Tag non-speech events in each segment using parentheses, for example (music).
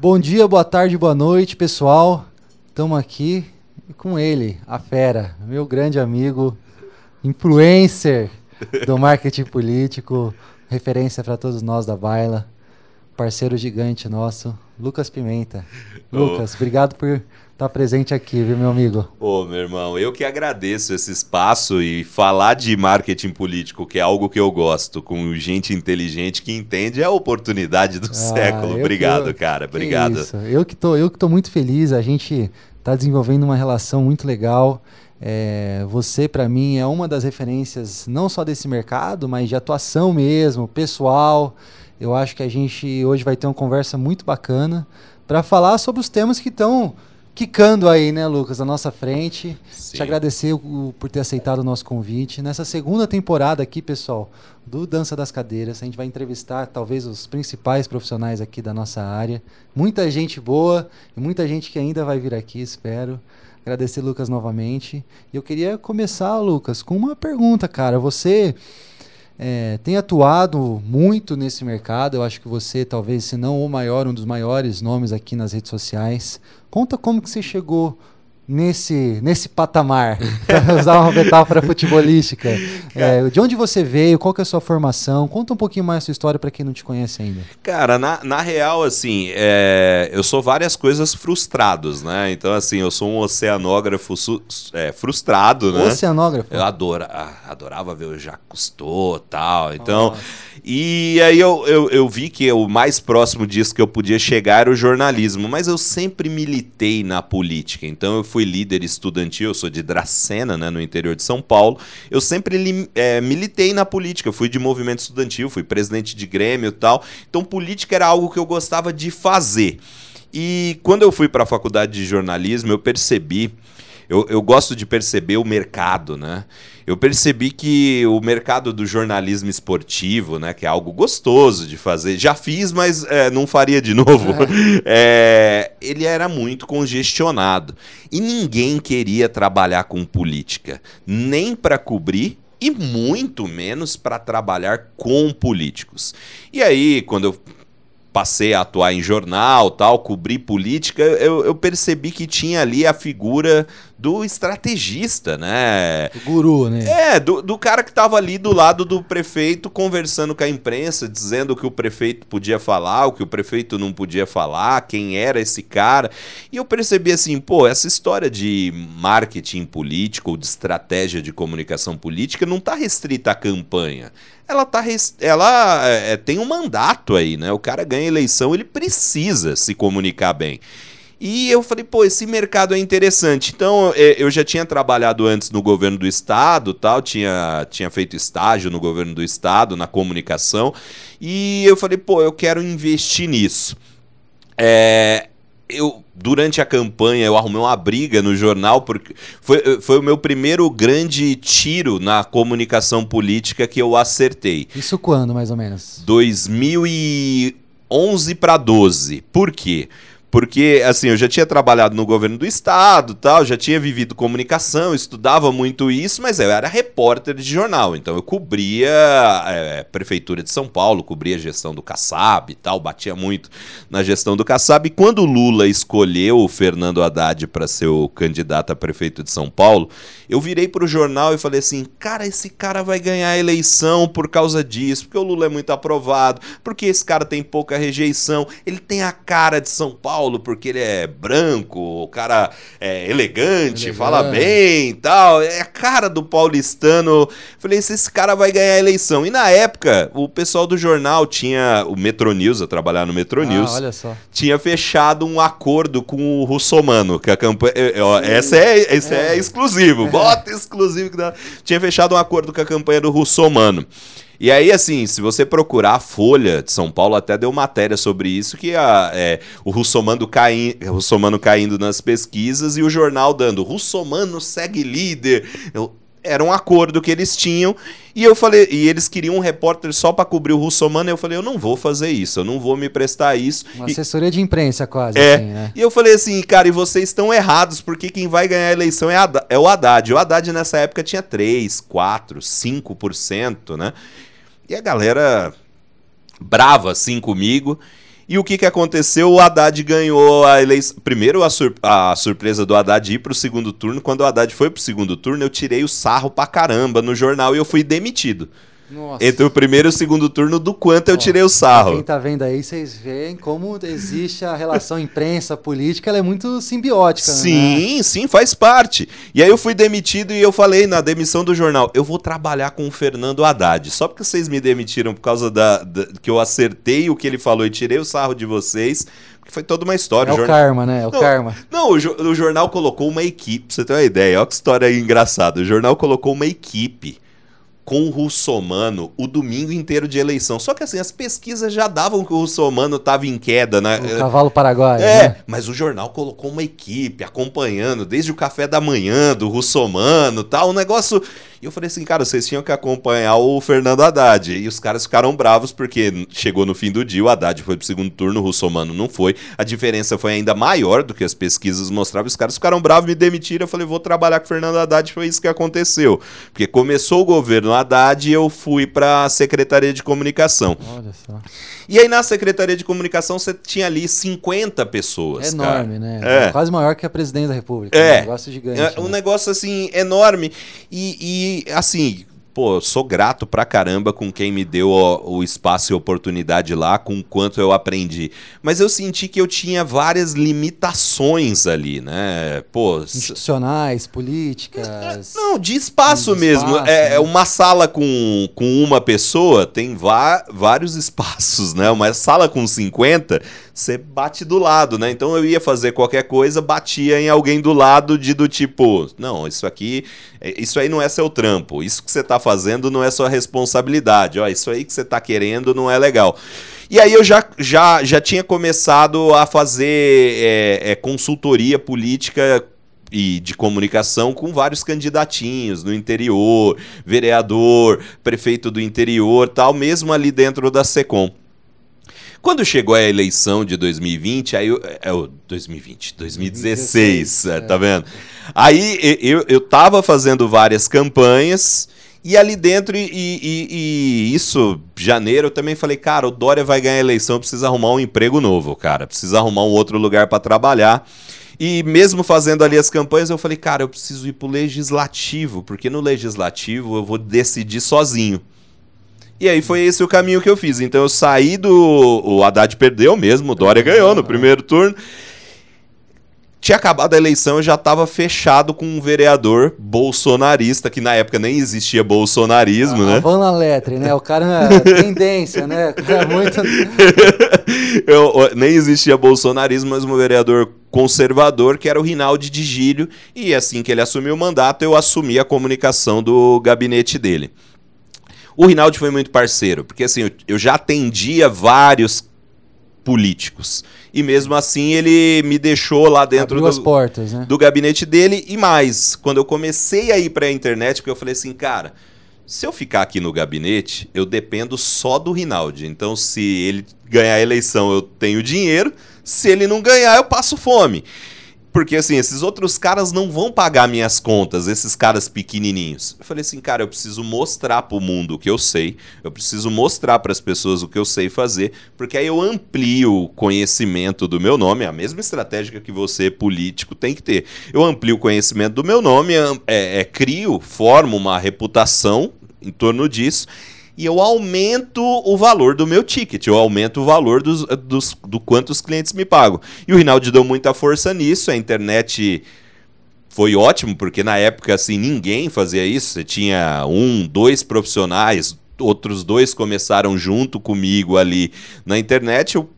Bom dia, boa tarde, boa noite, pessoal. Estamos aqui com ele, a fera, meu grande amigo, influencer do (laughs) marketing político, referência para todos nós da Baila, parceiro gigante nosso, Lucas Pimenta. Lucas, obrigado por estar presente aqui, viu, meu amigo? Ô, meu irmão, eu que agradeço esse espaço e falar de marketing político, que é algo que eu gosto, com gente inteligente que entende, é a oportunidade do ah, século. Obrigado, cara. Obrigado. Eu que tô, eu que tô muito feliz. A gente está desenvolvendo uma relação muito legal. É, você, para mim, é uma das referências não só desse mercado, mas de atuação mesmo, pessoal. Eu acho que a gente hoje vai ter uma conversa muito bacana para falar sobre os temas que estão quicando aí, né, Lucas, à nossa frente. Sim. Te agradecer o, por ter aceitado o nosso convite. Nessa segunda temporada aqui, pessoal, do Dança das Cadeiras, a gente vai entrevistar talvez os principais profissionais aqui da nossa área. Muita gente boa e muita gente que ainda vai vir aqui, espero. Agradecer, Lucas, novamente. E eu queria começar, Lucas, com uma pergunta, cara. Você é, tem atuado muito nesse mercado. Eu acho que você, talvez, se não o maior, um dos maiores nomes aqui nas redes sociais. Conta como que você chegou nesse, nesse patamar, (laughs) para usar uma metáfora futebolística. É, de onde você veio, qual que é a sua formação? Conta um pouquinho mais a sua história para quem não te conhece ainda. Cara, na, na real, assim, é, eu sou várias coisas frustrados, né? Então, assim, eu sou um oceanógrafo su, é, frustrado, né? Oceanógrafo? Eu adora, ah, adorava ver o Jacques Cousteau e tal. Então... Nossa e aí eu, eu, eu, vi que o mais próximo disso que eu podia chegar era o jornalismo, mas eu sempre militei na política. Então eu fui líder estudantil, eu sou de Dracena, né, no interior de São Paulo. Eu sempre é, militei na política, fui de movimento estudantil, fui presidente de Grêmio e tal. Então política era algo que eu gostava de fazer. E quando eu fui para a faculdade de jornalismo, eu percebi, eu, eu gosto de perceber o mercado, né? eu percebi que o mercado do jornalismo esportivo, né, que é algo gostoso de fazer, já fiz, mas é, não faria de novo, (laughs) é. Ele era muito congestionado. E ninguém queria trabalhar com política, nem para cobrir e muito menos para trabalhar com políticos. E aí, quando eu passei a atuar em jornal, tal, cobrir política, eu, eu percebi que tinha ali a figura do estrategista, né? Do guru, né? É, do, do cara que estava ali do lado do prefeito conversando com a imprensa, dizendo o que o prefeito podia falar, o que o prefeito não podia falar, quem era esse cara. E eu percebi assim, pô, essa história de marketing político ou de estratégia de comunicação política não está restrita à campanha ela tá ela é, tem um mandato aí, né? O cara ganha eleição, ele precisa se comunicar bem. E eu falei, pô, esse mercado é interessante. Então, é, eu já tinha trabalhado antes no governo do estado, tal, tinha, tinha feito estágio no governo do estado, na comunicação, e eu falei, pô, eu quero investir nisso. É, eu durante a campanha eu arrumei uma briga no jornal porque foi, foi o meu primeiro grande tiro na comunicação política que eu acertei. Isso quando, mais ou menos? 2011 para 12. Por quê? Porque, assim, eu já tinha trabalhado no governo do estado, tal, já tinha vivido comunicação, estudava muito isso, mas eu era repórter de jornal, então eu cobria é, prefeitura de São Paulo, cobria a gestão do Kassab e tal, batia muito na gestão do Kassab. E quando o Lula escolheu o Fernando Haddad para ser o candidato a prefeito de São Paulo, eu virei para o jornal e falei assim, cara, esse cara vai ganhar a eleição por causa disso, porque o Lula é muito aprovado, porque esse cara tem pouca rejeição, ele tem a cara de São Paulo, Paulo porque ele é branco, o cara é elegante, elegante. fala bem e tal. É a cara do paulistano. Falei, esse cara vai ganhar a eleição. E na época, o pessoal do jornal tinha. O Metro News, eu trabalhava no Metro ah, News. Olha só. Tinha fechado um acordo com o Russomano, que a campanha. Essa é, esse é. é exclusivo. (laughs) Bota exclusivo que dá. Tinha fechado um acordo com a campanha do Russomano. E aí, assim, se você procurar a Folha de São Paulo, até deu matéria sobre isso, que a, é, o Russomano, cai, Russomano caindo nas pesquisas e o jornal dando Russomano segue líder. Eu, era um acordo que eles tinham e eu falei e eles queriam um repórter só para cobrir o Russomano. E eu falei, eu não vou fazer isso, eu não vou me prestar isso. Uma assessoria de imprensa quase. É. Assim, né? E eu falei assim, cara, e vocês estão errados porque quem vai ganhar a eleição é, a, é o Haddad. O Haddad nessa época tinha 3, 4, 5%, né? E a galera brava assim comigo. E o que, que aconteceu? O Haddad ganhou a eleição. Primeiro, a, sur... a surpresa do Haddad ir para o segundo turno. Quando o Haddad foi para o segundo turno, eu tirei o sarro pra caramba no jornal e eu fui demitido. Nossa. Entre o primeiro e o segundo turno, do quanto eu tirei o sarro. Quem tá vendo aí, vocês veem como existe a relação imprensa-política, ela é muito simbiótica. Sim, né? sim, faz parte. E aí eu fui demitido e eu falei na demissão do jornal, eu vou trabalhar com o Fernando Haddad. Só porque vocês me demitiram por causa da, da que eu acertei o que ele falou e tirei o sarro de vocês, foi toda uma história. É o, o jornal... karma, né? É o não, karma. Não, o, jo... o, jornal colocou uma equipe, pra você ter uma ideia. Olha que história engraçada. O jornal colocou uma equipe com o russomano o domingo inteiro de eleição. Só que assim, as pesquisas já davam que o russomano estava em queda, né? O cavalo paraguaio. É, né? mas o jornal colocou uma equipe acompanhando desde o café da manhã do russomano tal, um negócio e eu falei assim, cara, vocês tinham que acompanhar o Fernando Haddad. E os caras ficaram bravos porque chegou no fim do dia, o Haddad foi pro segundo turno, o Russomano não foi. A diferença foi ainda maior do que as pesquisas mostravam. Os caras ficaram bravos, me demitiram. Eu falei, vou trabalhar com o Fernando Haddad. Foi isso que aconteceu. Porque começou o governo Haddad e eu fui para a Secretaria de Comunicação. Olha só. E aí na Secretaria de Comunicação você tinha ali 50 pessoas. É enorme, cara. né? É. Quase maior que a presidente da República. É. Um negócio gigante. É, um né? negócio assim enorme. E, e assim, pô, sou grato pra caramba com quem me deu o, o, espaço e oportunidade lá, com quanto eu aprendi. Mas eu senti que eu tinha várias limitações ali, né? Pô, institucionais, políticas. Não, de espaço de mesmo. Espaço, é, né? é, uma sala com, com uma pessoa tem vários (laughs) espaços, né? Uma sala com 50 você bate do lado, né? Então eu ia fazer qualquer coisa, batia em alguém do lado de do tipo, não, isso aqui, é, isso aí não é seu trampo, isso que você tá fazendo não é sua responsabilidade, ó, isso aí que você tá querendo não é legal. E aí eu já, já, já tinha começado a fazer é, é, consultoria política e de comunicação com vários candidatinhos no interior, vereador, prefeito do interior, tal, mesmo ali dentro da Secom. Quando chegou a eleição de 2020, aí eu, é o 2020, 2016, 2016 é, tá vendo? Aí eu, eu tava fazendo várias campanhas e ali dentro, e, e, e, isso, janeiro, eu também falei, cara, o Dória vai ganhar a eleição, precisa arrumar um emprego novo, cara, precisa arrumar um outro lugar para trabalhar. E mesmo fazendo ali as campanhas, eu falei, cara, eu preciso ir pro legislativo, porque no legislativo eu vou decidir sozinho. E aí foi esse o caminho que eu fiz. Então eu saí do. O Haddad perdeu mesmo, o Dória ganhou no primeiro turno. Tinha acabado a eleição, eu já estava fechado com um vereador bolsonarista, que na época nem existia bolsonarismo, ah, né? Van na letra, né? O cara é (laughs) tendência, né? Cara é muito. (laughs) eu, nem existia bolsonarismo, mas um vereador conservador, que era o Rinaldi de Gílio, e assim que ele assumiu o mandato, eu assumi a comunicação do gabinete dele. O Rinaldi foi muito parceiro, porque assim, eu, eu já atendia vários políticos. E mesmo assim ele me deixou lá dentro do, portas, né? do gabinete dele. E mais, quando eu comecei a ir para a internet, porque eu falei assim, cara, se eu ficar aqui no gabinete, eu dependo só do Rinaldi. Então, se ele ganhar a eleição, eu tenho dinheiro. Se ele não ganhar, eu passo fome. Porque assim, esses outros caras não vão pagar minhas contas, esses caras pequenininhos. Eu falei assim, cara, eu preciso mostrar pro mundo o que eu sei, eu preciso mostrar para as pessoas o que eu sei fazer, porque aí eu amplio o conhecimento do meu nome, a mesma estratégia que você, político, tem que ter. Eu amplio o conhecimento do meu nome, é, é, crio, formo uma reputação em torno disso e eu aumento o valor do meu ticket, eu aumento o valor dos, dos, do quanto os clientes me pagam. E o Rinaldi deu muita força nisso, a internet foi ótimo, porque na época assim ninguém fazia isso, você tinha um, dois profissionais, outros dois começaram junto comigo ali na internet, eu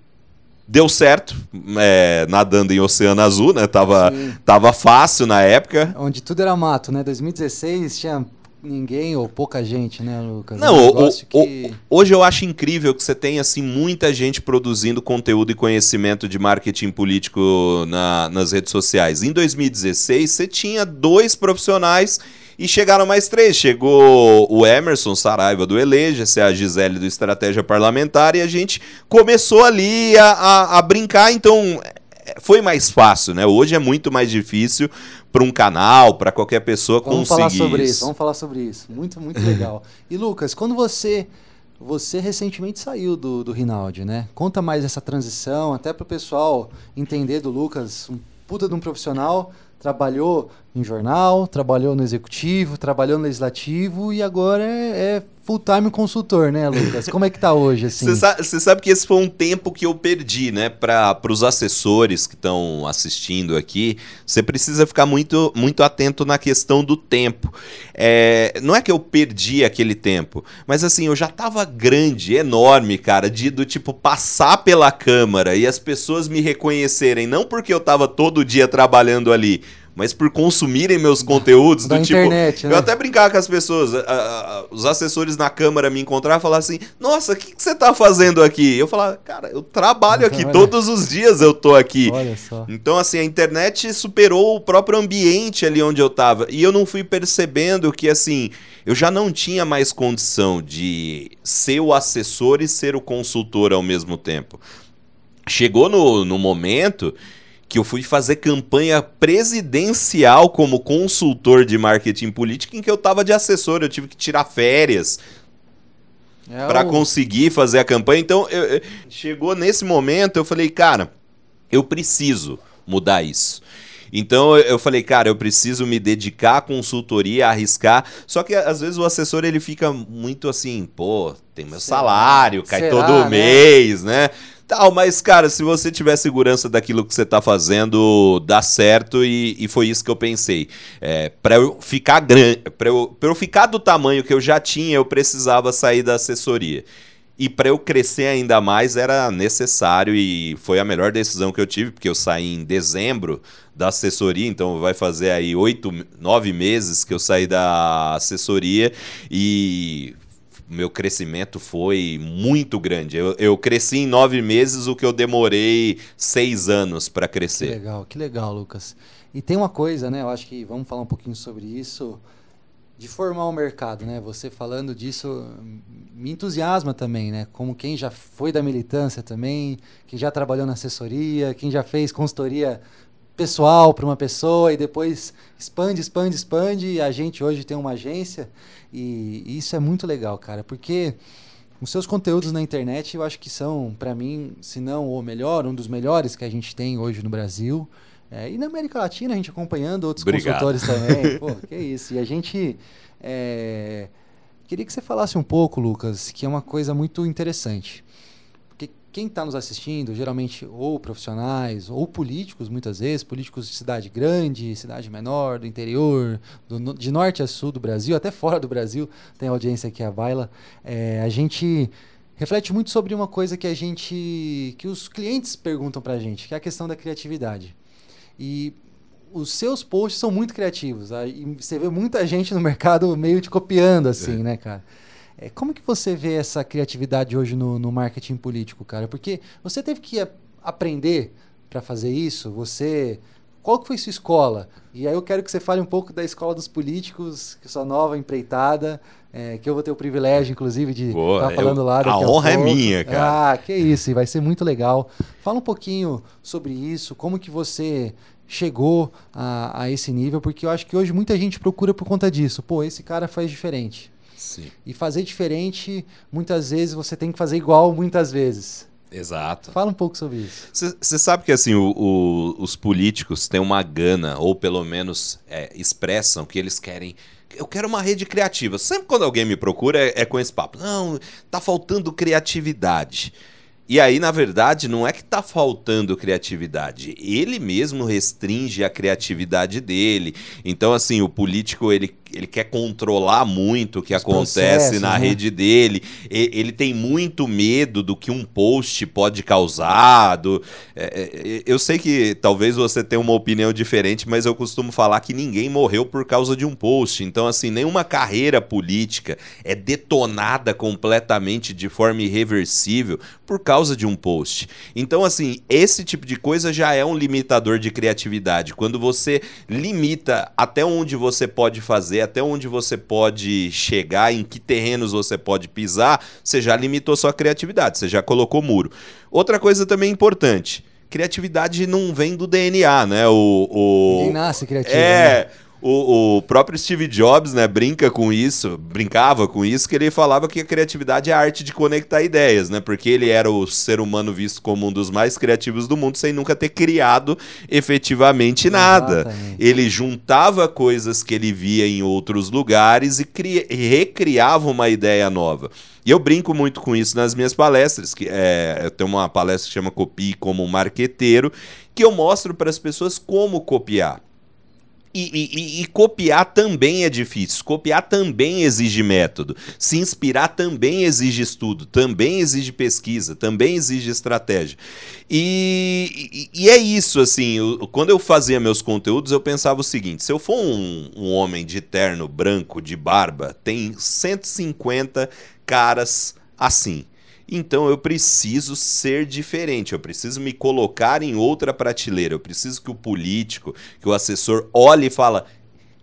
deu certo, é, nadando em Oceano Azul, né? Tava, tava fácil na época. Onde tudo era mato, né? 2016 tinha ninguém ou pouca gente, né, Lucas? Não, é um o, que... hoje eu acho incrível que você tem assim muita gente produzindo conteúdo e conhecimento de marketing político na, nas redes sociais. Em 2016, você tinha dois profissionais e chegaram mais três. Chegou o Emerson Saraiva do Eleja, a Gisele do Estratégia Parlamentar, e a gente começou ali a, a, a brincar. Então, foi mais fácil, né? Hoje é muito mais difícil para um canal, para qualquer pessoa vamos conseguir falar sobre isso. isso. Vamos falar sobre isso. Muito, muito legal. (laughs) E Lucas, quando você você recentemente saiu do, do Rinaldi, né? Conta mais essa transição, até para o pessoal entender do Lucas, um puta de um profissional, trabalhou em jornal, trabalhou no executivo, trabalhou no legislativo e agora é, é full-time consultor, né, Lucas? Como é que tá hoje, assim? Você sabe, sabe, que esse foi um tempo que eu perdi, né? Para os assessores que estão assistindo aqui, você precisa ficar muito, muito atento na questão do tempo. É, não é que eu perdi aquele tempo, mas assim, eu já tava grande, enorme, cara, de do tipo passar pela câmara e as pessoas me reconhecerem, não porque eu tava todo dia trabalhando ali, mas por consumirem meus conteúdos da do tipo. Internet, né? Eu até brincava com as pessoas, a, a, os assessores na Câmara me encontravam e falavam assim: Nossa, o que, que, você tá fazendo aqui? Eu falava, cara, eu trabalho aqui, todos os dias eu tô aqui. Olha só. Então, assim, a internet superou o próprio ambiente ali onde eu tava. E eu não fui percebendo que, assim, eu já não tinha mais condição de ser o assessor e ser o consultor ao mesmo tempo. Chegou no, no momento que eu fui fazer campanha presidencial como consultor de marketing político, em que eu estava de assessor, eu tive que tirar férias é para o... conseguir fazer a campanha. Então, eu, eu, chegou nesse momento, eu falei, cara, eu preciso mudar isso. Então eu falei, cara, eu preciso me dedicar à consultoria, arriscar. Só que às vezes o assessor ele fica muito assim, pô, tem meu Será? salário, cai Será, todo né? mês, né? Tal, mas, cara, se você tiver segurança daquilo que você está fazendo, dá certo e, e, foi isso que eu pensei. É, para eu ficar grande, para eu, eu ficar do tamanho que eu já tinha, eu precisava sair da assessoria. E para eu crescer ainda mais era necessário e foi a melhor decisão que eu tive, porque eu saí em dezembro da assessoria, então vai fazer aí oito, nove meses que eu saí da assessoria e meu crescimento foi muito grande. Eu, eu, cresci em nove meses o que eu demorei seis anos para crescer. Que legal, que legal, Lucas. E tem uma coisa, né? Eu acho que vamos falar um pouquinho sobre isso, de formar o um mercado, né? Você falando disso me entusiasma também, né? Como quem já foi da militância também, quem já trabalhou na assessoria, quem já fez consultoria pessoal para uma pessoa e depois expande, expande, expande. E a gente hoje tem uma agência e, isso é muito legal, cara, porque os seus conteúdos na internet eu acho que são, para mim, se não o melhor, um dos melhores que a gente tem hoje no Brasil. É, e na América Latina, a gente acompanhando outros Obrigado. consultores também. (laughs) Pô, que isso. E a gente. É... Queria que você falasse um pouco, Lucas, que é uma coisa muito interessante quem está nos assistindo, geralmente ou profissionais ou políticos, muitas vezes, políticos de cidade grande, cidade menor, do interior, do, de norte a sul do Brasil, até fora do Brasil, tem audiência aqui a Baila. É, a gente reflete muito sobre uma coisa que a gente, que os clientes perguntam para a gente, que é a questão da criatividade. E os seus posts são muito criativos. E você vê muita gente no mercado meio te copiando, assim, é. né, cara? É, como que você vê essa criatividade hoje no, no marketing político, cara? Porque você teve que aprender para fazer isso, você... Qual que foi sua escola? E aí eu quero que você fale um pouco da escola dos políticos, que sua nova empreitada, é, que eu vou ter o privilégio, inclusive, de estar tá falando eu, lá. a honra a é minha, cara. Ah, que isso, e vai ser muito legal. Fala um pouquinho sobre isso, como que você chegou a, a esse nível, porque eu acho que hoje muita gente procura por conta disso. Pô, esse cara faz diferente. Sim. E fazer diferente, muitas vezes você tem que fazer igual muitas vezes. Exato. Fala um pouco sobre isso. Você sabe que assim o, o, os políticos têm uma gana, ou pelo menos é, expressam que eles querem. Eu quero uma rede criativa. Sempre quando alguém me procura é, é com esse papo. Não, tá faltando criatividade. E aí, na verdade, não é que está faltando criatividade. Ele mesmo restringe a criatividade dele. Então, assim, o político ele ele quer controlar muito o que Os acontece na né? rede dele. Ele tem muito medo do que um post pode causar. Do... É, é, eu sei que talvez você tenha uma opinião diferente, mas eu costumo falar que ninguém morreu por causa de um post. Então, assim, nenhuma carreira política é detonada completamente de forma irreversível por causa de um post. Então, assim, esse tipo de coisa já é um limitador de criatividade. Quando você limita até onde você pode fazer até onde você pode chegar, em que terrenos você pode pisar, você já limitou sua criatividade, você já colocou muro. Outra coisa também importante, criatividade não vem do DNA, né? O, o... Ninguém nasce criativo. É. Né? O, o, próprio Steve Jobs, né, brinca com isso, brincava com isso, que ele falava que a criatividade é a arte de conectar ideias, né? Porque ele era o ser humano visto como um dos mais criativos do mundo, sem nunca ter criado efetivamente nada. Exatamente. Ele juntava coisas que ele via em outros lugares e, e recriava uma ideia nova. E eu brinco muito com isso nas minhas palestras, que é, eu tenho uma palestra que chama Copie como marqueteiro, que eu mostro para as pessoas como copiar. E, e, e, copiar também é difícil. Copiar também exige método. Se inspirar também exige estudo, também exige pesquisa, também exige estratégia. E, e é isso, assim. Eu, quando eu fazia meus conteúdos, eu pensava o seguinte: se eu for um, um homem de terno branco, de barba, tem 150 caras assim. Então eu preciso ser diferente, eu preciso me colocar em outra prateleira, eu preciso que o político, que o assessor olhe e fala: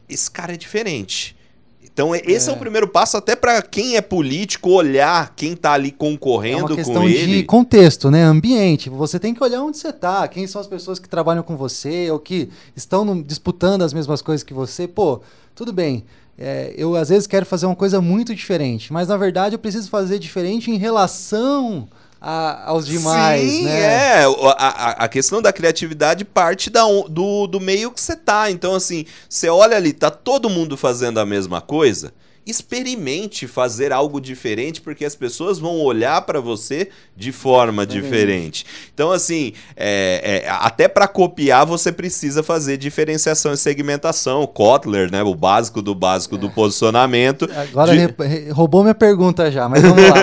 esse cara é diferente. Então esse é, é o primeiro passo até para quem é político olhar quem está ali concorrendo é com ele. de contexto, né? Ambiente. Você tem que olhar onde você está, quem são as pessoas que trabalham com você ou que estão disputando as mesmas coisas que você. Pô, tudo bem. É, eu às vezes quero fazer uma coisa muito diferente, mas na verdade eu preciso fazer diferente em relação a, aos demais. Sim, né? é. A, a, questão da criatividade parte da, do, do meio que você tá. Então, assim, você olha ali, tá todo mundo fazendo a mesma coisa experimente fazer algo diferente, porque as pessoas vão olhar para você de forma diferente. Então, assim, é, é, até para copiar você precisa fazer diferenciação e segmentação. Kotler, né, o básico do básico é. do posicionamento. Agora de... roubou minha pergunta já, mas vamos lá.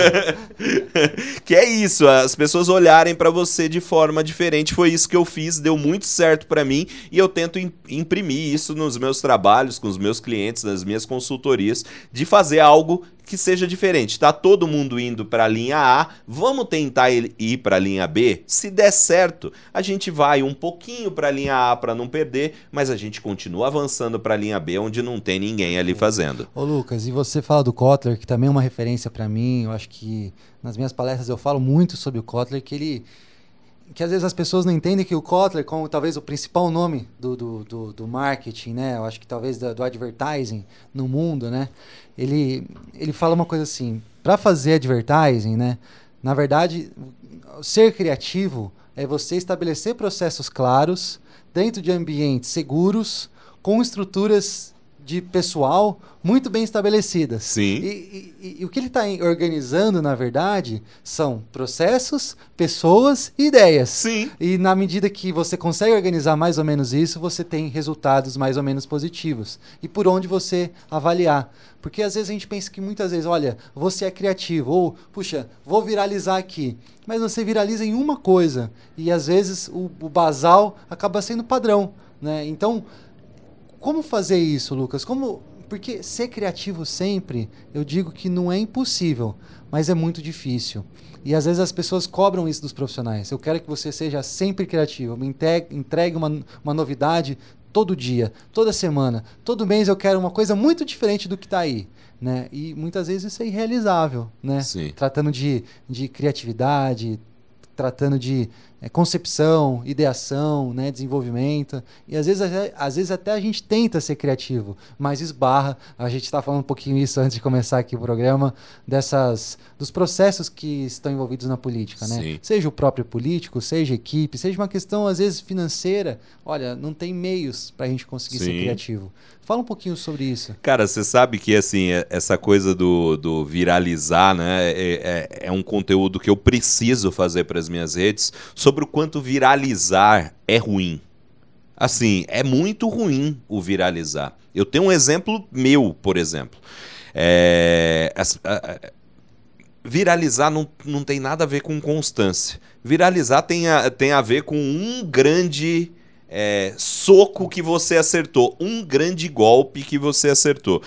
(laughs) que é isso, as pessoas olharem para você de forma diferente. Foi isso que eu fiz, deu muito certo para mim e eu tento imprimir isso nos meus trabalhos, com os meus clientes, nas minhas consultorias de fazer algo que seja diferente. Tá todo mundo indo para a linha A, vamos tentar ir para a linha B? Se der certo, a gente vai um pouquinho para a linha A para não perder, mas a gente continua avançando para a linha B onde não tem ninguém ali fazendo. Ô Lucas, e você fala do Kotler, que também é uma referência para mim, eu acho que nas minhas palestras eu falo muito sobre o Kotler, que ele que às vezes as pessoas não entendem que o Kotler, como talvez o principal nome do, do, do, do marketing, né? Eu acho que talvez do, do, advertising no mundo, né? Ele, ele fala uma coisa assim, para fazer advertising, né? Na verdade, ser criativo é você estabelecer processos claros dentro de ambientes seguros, com estruturas de pessoal muito bem estabelecidas. Sim. E, e, e, o que ele está organizando, na verdade, são processos, pessoas e ideias. Sim. E na medida que você consegue organizar mais ou menos isso, você tem resultados mais ou menos positivos. E por onde você avaliar. Porque às vezes a gente pensa que muitas vezes, olha, você é criativo, ou, puxa, vou viralizar aqui. Mas você viraliza em uma coisa. E às vezes o, o basal acaba sendo padrão. Né? Então, como fazer isso, Lucas? Como porque ser criativo sempre, eu digo que não é impossível, mas é muito difícil. E às vezes as pessoas cobram isso dos profissionais. Eu quero que você seja sempre criativo, me entregue uma, uma novidade todo dia, toda semana, todo mês eu quero uma coisa muito diferente do que está aí. Né? E muitas vezes isso é irrealizável, né? Sim. Tratando de, de criatividade, tratando de é, concepção, ideação, né, desenvolvimento. E às vezes, às vezes até a gente tenta ser criativo, mas esbarra. A gente está falando um pouquinho isso antes de começar aqui o programa, dessas dos processos que estão envolvidos na política, né? Sim. Seja o próprio político, seja equipe, seja uma questão às vezes financeira. Olha, não tem meios para a gente conseguir Sim. ser criativo. Fala um pouquinho sobre isso. Cara, você sabe que assim é, essa coisa do, do viralizar, né, é, é, é um conteúdo que eu preciso fazer para as minhas redes sobre o quanto viralizar é ruim. Assim, é muito ruim o viralizar. Eu tenho um exemplo meu, por exemplo. É, as, a, viralizar não, não tem nada a ver com constância. Viralizar tem a, tem a ver com um grande é, soco que você acertou, um grande golpe que você acertou.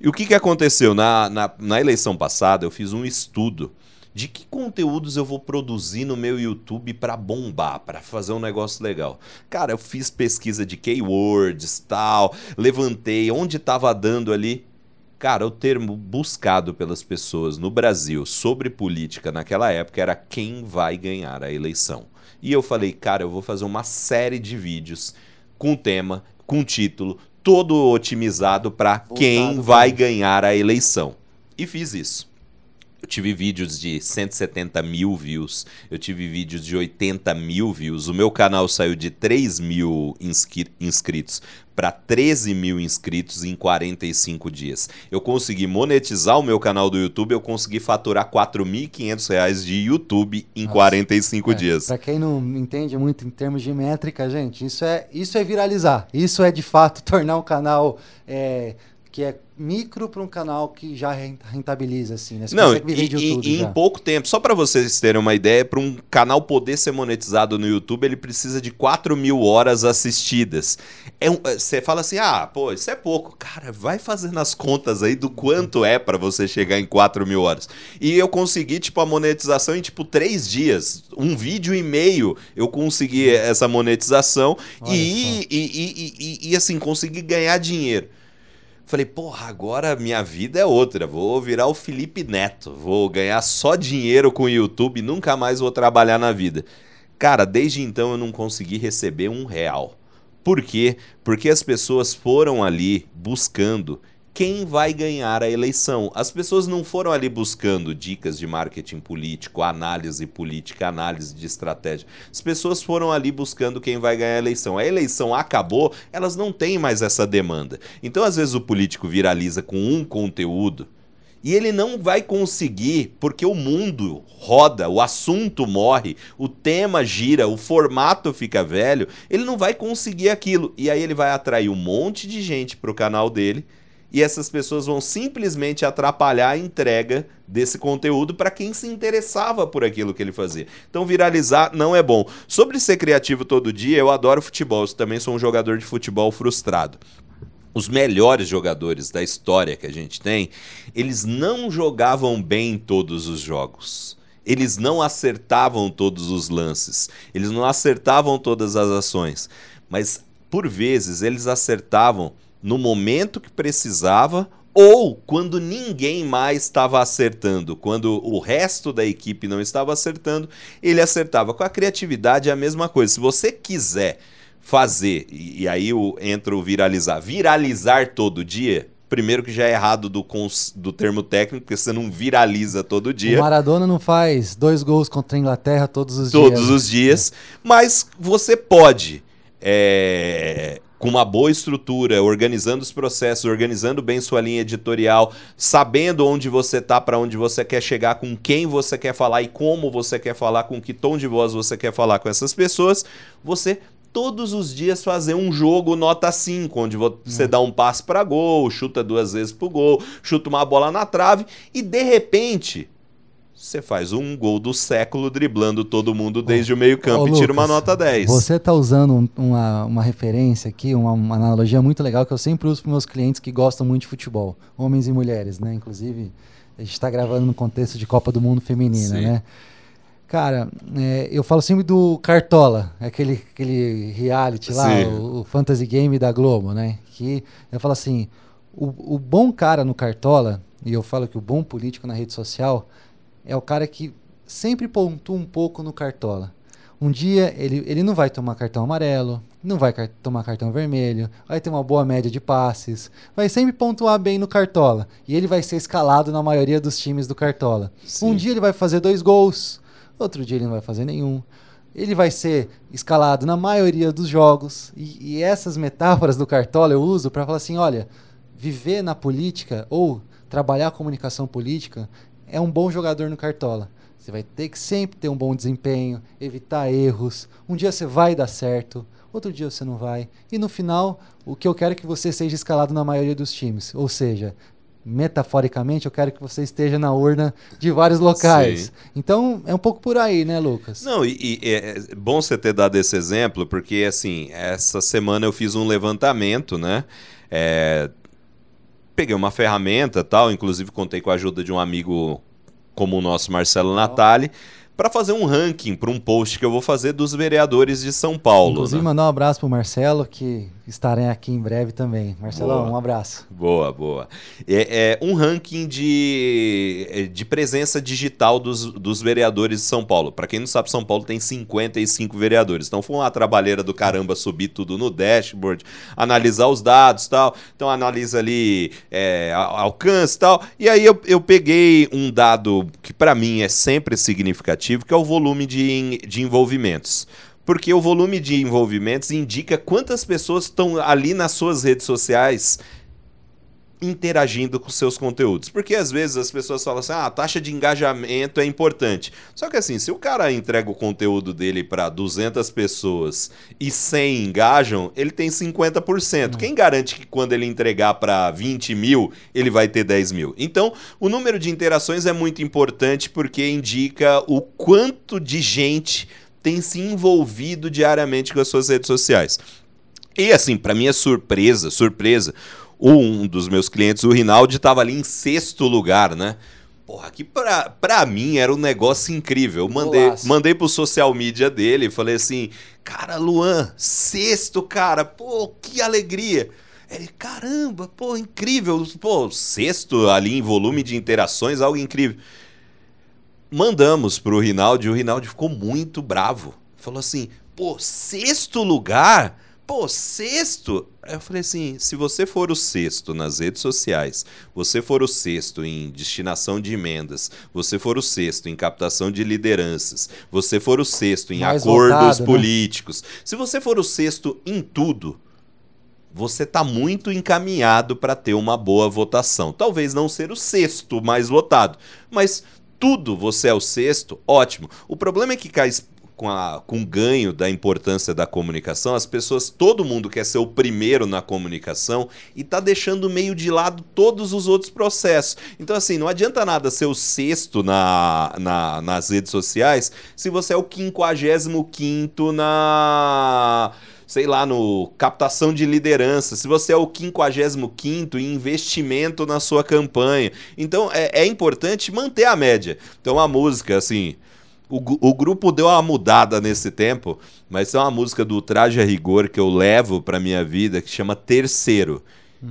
E o que, que aconteceu? Na, na, na eleição passada, eu fiz um estudo de que conteúdos eu vou produzir no meu YouTube para bombar, para fazer um negócio legal. Cara, eu fiz pesquisa de keywords, tal, levantei onde estava dando ali. Cara, o termo buscado pelas pessoas no Brasil sobre política naquela época era quem vai ganhar a eleição. E eu falei, cara, eu vou fazer uma série de vídeos com tema, com título, todo otimizado para quem vai ganhar a eleição. E fiz isso. Eu tive vídeos de 170 mil views, eu tive vídeos de 80 mil views. O meu canal saiu de 3 mil inscri inscritos para 13 mil inscritos em 45 dias. Eu consegui monetizar o meu canal do YouTube, eu consegui faturar 4.500 reais de YouTube em Nossa, 45 é, dias. Para quem não entende muito em termos de métrica, gente, isso é, isso é viralizar. Isso é de fato (laughs) tornar um canal é, que é micro para um canal que já rentabiliza, assim, né? Você Não, e, e, em pouco tempo, só para vocês terem uma ideia, para um canal poder ser monetizado no YouTube, ele precisa de 4 mil horas assistidas. É um, é, você fala assim, ah, pô, isso é pouco. Cara, vai fazendo as contas aí do quanto é para você chegar em 4 mil horas. E eu consegui, tipo, a monetização em, tipo, três dias. Um vídeo e meio eu consegui essa monetização e, e, e, e, assim, consegui ganhar dinheiro. Falei, porra, agora minha vida é outra. Vou virar o Felipe Neto. Vou ganhar só dinheiro com o YouTube e nunca mais vou trabalhar na vida. Cara, desde então eu não consegui receber um real. Por quê? Porque as pessoas foram ali buscando quem vai ganhar a eleição. As pessoas não foram ali buscando dicas de marketing político, análise política, análise de estratégia. As pessoas foram ali buscando quem vai ganhar a eleição. A eleição acabou, elas não têm mais essa demanda. Então, às vezes, o político viraliza com um conteúdo. E ele não vai conseguir, porque o mundo roda, o assunto morre, o tema gira, o formato fica velho, ele não vai conseguir aquilo. E aí ele vai atrair um monte de gente para o canal dele e essas pessoas vão simplesmente atrapalhar a entrega desse conteúdo para quem se interessava por aquilo que ele fazia. Então viralizar não é bom. Sobre ser criativo todo dia, eu adoro futebol, eu também sou um jogador de futebol frustrado. Os melhores jogadores da história que a gente tem, eles não jogavam bem todos os jogos eles não acertavam todos os lances, eles não acertavam todas as ações, mas por vezes eles acertavam no momento que precisava ou quando ninguém mais estava acertando, quando o resto da equipe não estava acertando, ele acertava. Com a criatividade é a mesma coisa. Se você quiser fazer, e, aí o, entra o viralizar, viralizar todo dia, primeiro que já é errado do, do termo técnico, porque você não viraliza todo dia. O Maradona não faz dois gols contra a Inglaterra todos os todos dias. Todos os dias, mas você pode. É com uma boa estrutura, organizando os processos, organizando bem sua linha editorial, sabendo onde você tá, para onde você quer chegar, com quem você quer falar e como você quer falar, com que tom de voz você quer falar com essas pessoas, você todos os dias fazer um jogo nota 5, onde você hum. dá um passe para gol, chuta duas vezes pro gol, chuta uma bola na trave e de repente você faz um gol do século driblando todo mundo desde o meio-campo e tira uma nota 10. Você está usando uma, uma referência aqui, uma, uma, analogia muito legal que eu sempre uso para meus clientes que gostam muito de futebol, homens e mulheres, né? Inclusive, a gente está gravando no contexto de Copa do Mundo Feminina, Sim. né? Cara, é, eu falo sempre do Cartola, aquele, aquele reality lá, o, o, Fantasy Game da Globo, né? Que eu falo assim, o, o bom cara no Cartola, e eu falo que o bom político na rede social é o cara que sempre pontua um pouco no cartola. Um dia ele, ele não vai tomar cartão amarelo, não vai car tomar cartão vermelho, vai ter uma boa média de passes, vai sempre pontuar bem no cartola. E ele vai ser escalado na maioria dos times do cartola. Sim. Um dia ele vai fazer dois gols, outro dia ele não vai fazer nenhum. Ele vai ser escalado na maioria dos jogos. E, e essas metáforas do cartola eu uso para falar assim: olha, viver na política ou trabalhar a comunicação política é um bom jogador no Cartola. Você vai ter que sempre ter um bom desempenho, evitar erros. Um dia você vai dar certo, outro dia você não vai. E no final, o que eu quero é que você seja escalado na maioria dos times. Ou seja, metaforicamente, eu quero que você esteja na urna de vários locais. Sim. Então, é um pouco por aí, né, Lucas? Não, e, e, é bom você ter dado esse exemplo, porque, assim, essa semana eu fiz um levantamento, né? É, peguei uma ferramenta tal, inclusive contei com a ajuda de um amigo como o nosso Marcelo Natali, para fazer um ranking para um post que eu vou fazer dos vereadores de São Paulo. Inclusive, né? mandar um abraço pro Marcelo, que estarem aqui em breve também. Marcelão, boa. um abraço. Boa, boa. É, é, um ranking de, é, de presença digital dos, dos vereadores de São Paulo. Para quem não sabe, São Paulo tem 55 vereadores. Então foi uma trabalheira do caramba subir tudo no dashboard, analisar os dados tal. Então analisa ali é, alcance tal. E aí eu, eu peguei um dado que para mim é sempre significativo, que é o volume de, de envolvimentos porque o volume de envolvimentos indica quantas pessoas estão ali nas suas redes sociais interagindo com seus conteúdos. Porque às vezes as pessoas falam assim: ah, a taxa de engajamento é importante. Só que assim, se o cara entrega o conteúdo dele para 200 pessoas e 100 engajam, ele tem 50%. Hum. Quem garante que quando ele entregar para 20 mil, ele vai ter 10 mil? Então, o número de interações é muito importante porque indica o quanto de gente tem se envolvido diariamente com as suas redes sociais. E assim, para minha surpresa, surpresa, um dos meus clientes, o Rinaldi, estava ali em sexto lugar, né? Porra, que pra, pra mim era um negócio incrível. Eu mandei, mandei pro social media dele e falei assim: Cara, Luan, sexto, cara, pô, que alegria. Ele, caramba, pô, incrível. Pô, sexto ali em volume de interações, algo incrível mandamos pro Rinaldi e o Rinaldi ficou muito bravo. Falou assim: pô, sexto lugar? Pô, sexto? Aí eu falei assim: se você for o sexto nas redes sociais, você for o sexto em destinação de emendas, você for o sexto em captação de lideranças, você for o sexto em Mais acordos voltado, né? políticos, né? se você for o sexto em tudo, você está muito encaminhado para ter uma boa votação. Talvez não ser o sexto mais votado, mas tudo você é o sexto, ótimo. O problema é que cai com, a, com o ganho da importância da comunicação, as pessoas, todo mundo quer ser o primeiro na comunicação e tá deixando meio de lado todos os outros processos. Então, assim, não adianta nada ser o sexto na, na, nas redes sociais se você é o quinquagésimo quinto na sei lá, no captação de liderança, se você é o 55 em investimento na sua campanha. Então é, é importante manter a média. Então a música, assim, o, o grupo deu uma mudada nesse tempo, mas é uma música do Traje a Rigor que eu levo para minha vida que chama Terceiro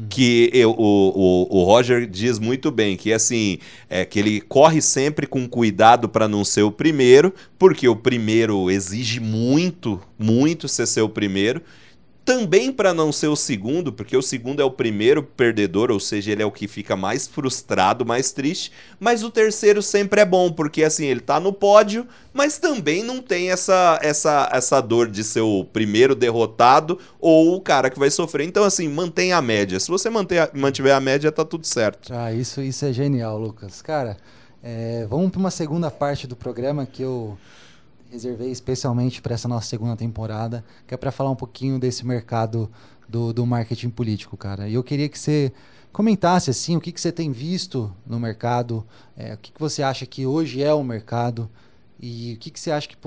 que eu, o, o, o, Roger diz muito bem que assim é que ele corre sempre com cuidado para não ser o primeiro, porque o primeiro exige muito, muito ser o primeiro também para não ser o segundo, porque o segundo é o primeiro perdedor, ou seja, ele é o que fica mais frustrado, mais triste, mas o terceiro sempre é bom, porque assim, ele tá no pódio, mas também não tem essa essa essa dor de ser o primeiro derrotado ou o cara que vai sofrer. Então assim, mantém a média. Se você manter, mantiver a média, tá tudo certo. Ah, isso isso é genial, Lucas. Cara, é, vamos para uma segunda parte do programa que eu reservei especialmente para essa nossa segunda temporada, que é para falar um pouquinho desse mercado do, do marketing político, cara. E eu queria que você comentasse assim, o que, que você tem visto no mercado, é, o que, que você acha que hoje é o mercado e o que, que você acha que,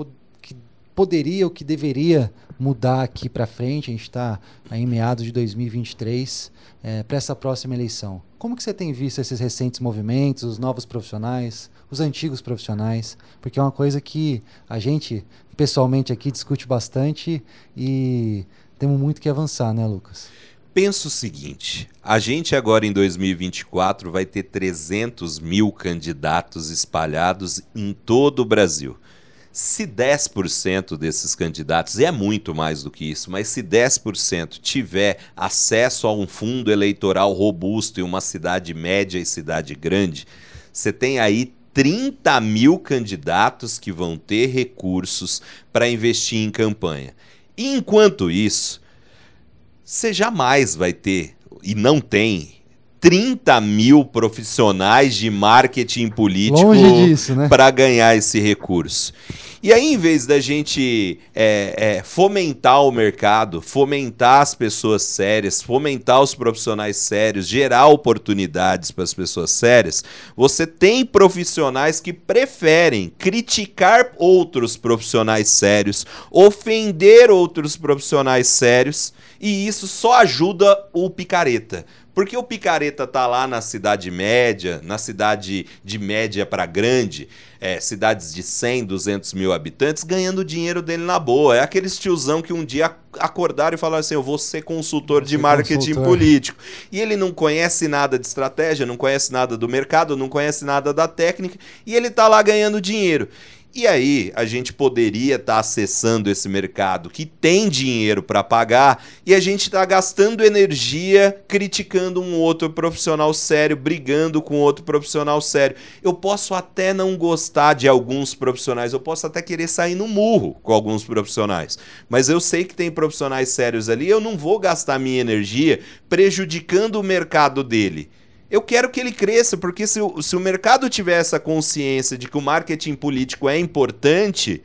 que poderia ou que deveria mudar aqui para frente. A gente está em meados de 2023 é, para essa próxima eleição. Como que você tem visto esses recentes movimentos, os novos profissionais? Os antigos profissionais, porque é uma coisa que a gente pessoalmente aqui discute bastante e temos muito que avançar, né, Lucas? Pensa o seguinte: a gente agora em 2024 vai ter 300 mil candidatos espalhados em todo o Brasil. Se 10% desses candidatos, e é muito mais do que isso, mas se 10% tiver acesso a um fundo eleitoral robusto em uma cidade média e cidade grande, você tem aí 30 mil candidatos que vão ter recursos para investir em campanha. E enquanto isso, você jamais vai ter, e não tem, 30 mil profissionais de marketing político né? para ganhar esse recurso. E aí, em vez da gente é, é, fomentar o mercado, fomentar as pessoas sérias, fomentar os profissionais sérios, gerar oportunidades para as pessoas sérias, você tem profissionais que preferem criticar outros profissionais sérios, ofender outros profissionais sérios, e isso só ajuda o picareta Porque o picareta tá lá na cidade média, na cidade de média para grande, é, cidades de 100, 200 mil habitantes, ganhando o dinheiro dele na boa. É aquele tiozão que um dia acordaram e falaram assim: Eu vou ser consultor vou de ser marketing consultor. político. E ele não conhece nada de estratégia, não conhece nada do mercado, não conhece nada da técnica, e ele tá lá ganhando dinheiro. E aí, a gente poderia estar tá acessando esse mercado que tem dinheiro para pagar e a gente está gastando energia criticando um outro profissional sério, brigando com outro profissional sério. Eu posso até não gostar de alguns profissionais, eu posso até querer sair no murro com alguns profissionais, mas eu sei que tem profissionais sérios ali, eu não vou gastar minha energia prejudicando o mercado dele. Eu quero que ele cresça, porque se o, se o mercado tiver essa consciência de que o marketing político é importante,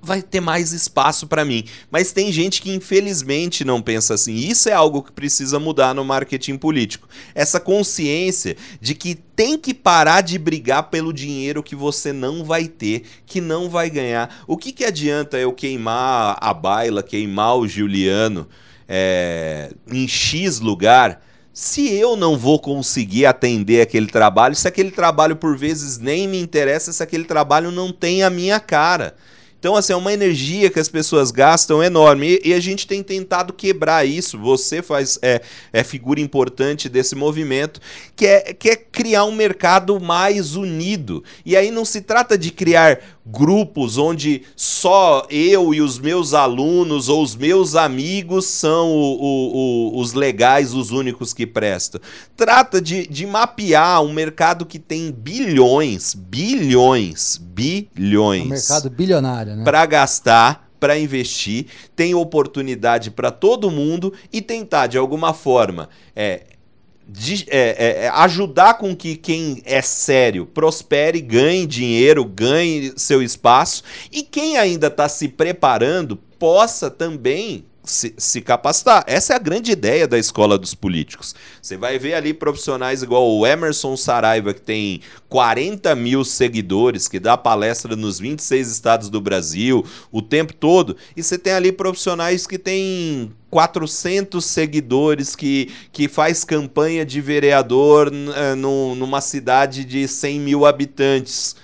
vai ter mais espaço para mim. Mas tem gente que infelizmente não pensa assim. Isso é algo que precisa mudar no marketing político. Essa consciência de que tem que parar de brigar pelo dinheiro que você não vai ter, que não vai ganhar. O que, que adianta eu queimar a baila, queimar o Juliano é, em X lugar? Se eu não vou conseguir atender aquele trabalho, se aquele trabalho por vezes nem me interessa, se aquele trabalho não tem a minha cara. Então, assim, é uma energia que as pessoas gastam enorme. E, e, a gente tem tentado quebrar isso. Você faz é, é figura importante desse movimento, que é, que é criar um mercado mais unido. E aí não se trata de criar grupos onde só eu e os meus alunos ou os meus amigos são o, o, o, os legais, os únicos que prestam. Trata de, de mapear um mercado que tem bilhões, bilhões, bilhões. Um mercado bilionário, né? Para gastar para investir, tem oportunidade para todo mundo e tentar de alguma forma é, de, é, é, é, ajudar com que quem é sério prospere, ganhe dinheiro, ganhe seu espaço e quem ainda está se preparando possa também se, se, capacitar. Essa é a grande ideia da escola dos políticos. Você vai ver ali profissionais igual o Emerson Saraiva, que tem 40 mil seguidores, que dá palestra nos 26 estados do Brasil o tempo todo, e você tem ali profissionais que têm 400 seguidores que, que faz campanha de vereador uh, numa cidade de 100 mil habitantes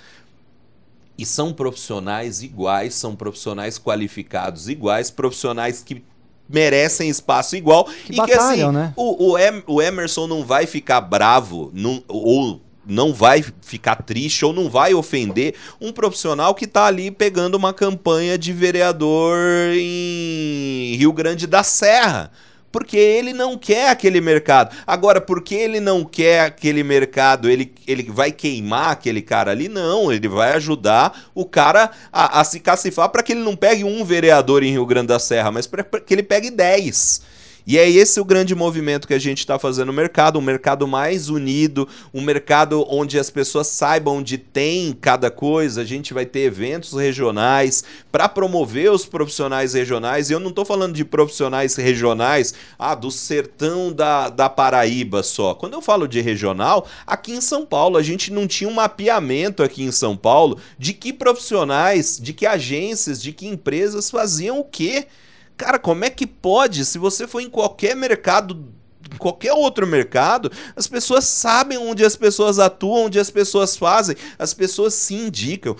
e são profissionais iguais, são profissionais qualificados iguais, profissionais que merecem espaço igual. Que e batalham, que assim, né? o, o, em, o Emerson não vai ficar bravo num, ou não vai ficar triste ou não vai ofender um profissional que está ali pegando uma campanha de vereador em Rio Grande da Serra porque ele não quer aquele mercado. Agora, porque ele não quer aquele mercado, ele, ele vai queimar aquele cara ali? Não, ele vai ajudar o cara a, a se cacifar para que ele não pegue um vereador em Rio Grande da Serra, mas para que ele pegue 10. E é esse o grande movimento que a gente está fazendo no mercado, um mercado mais unido, um mercado onde as pessoas saibam onde tem cada coisa. A gente vai ter eventos regionais para promover os profissionais regionais. E eu não estou falando de profissionais regionais ah, do sertão da, da Paraíba só. Quando eu falo de regional, aqui em São Paulo, a gente não tinha um mapeamento aqui em São Paulo de que profissionais, de que agências, de que empresas faziam o quê. Cara, como é que pode? Se você for em qualquer mercado em qualquer outro mercado, as pessoas sabem onde as pessoas atuam, onde as pessoas fazem, as pessoas se indicam.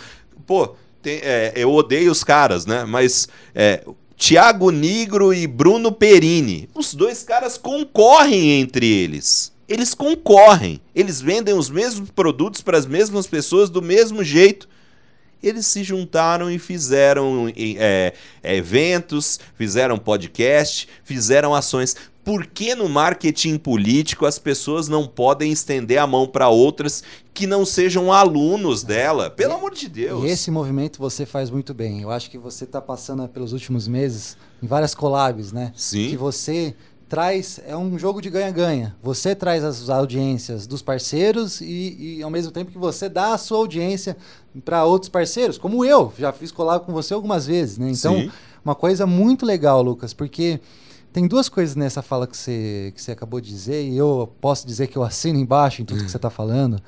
Pô, tem, é, eu odeio os caras, né? Mas é, Tiago Nigro e Bruno Perini, os dois caras concorrem entre eles. Eles concorrem, eles vendem os mesmos produtos para as mesmas pessoas do mesmo jeito eles se juntaram e fizeram é, é, eventos, fizeram podcast, fizeram ações. Por que no marketing político as pessoas não podem estender a mão para outras que não sejam alunos dela? Pelo e, amor de Deus. E esse movimento você faz muito bem. Eu acho que você está passando pelos últimos meses em várias collabs, né? Sim. Que você traz é um jogo de ganha-ganha. Você traz as audiências dos parceiros e, e, ao mesmo tempo que você dá a sua audiência para outros parceiros, como eu, já fiz collab com você algumas vezes, né? Então, Sim. uma coisa muito legal, Lucas, porque tem duas coisas nessa fala que você, que você acabou de dizer e eu posso dizer que eu assino embaixo em tudo que você está falando,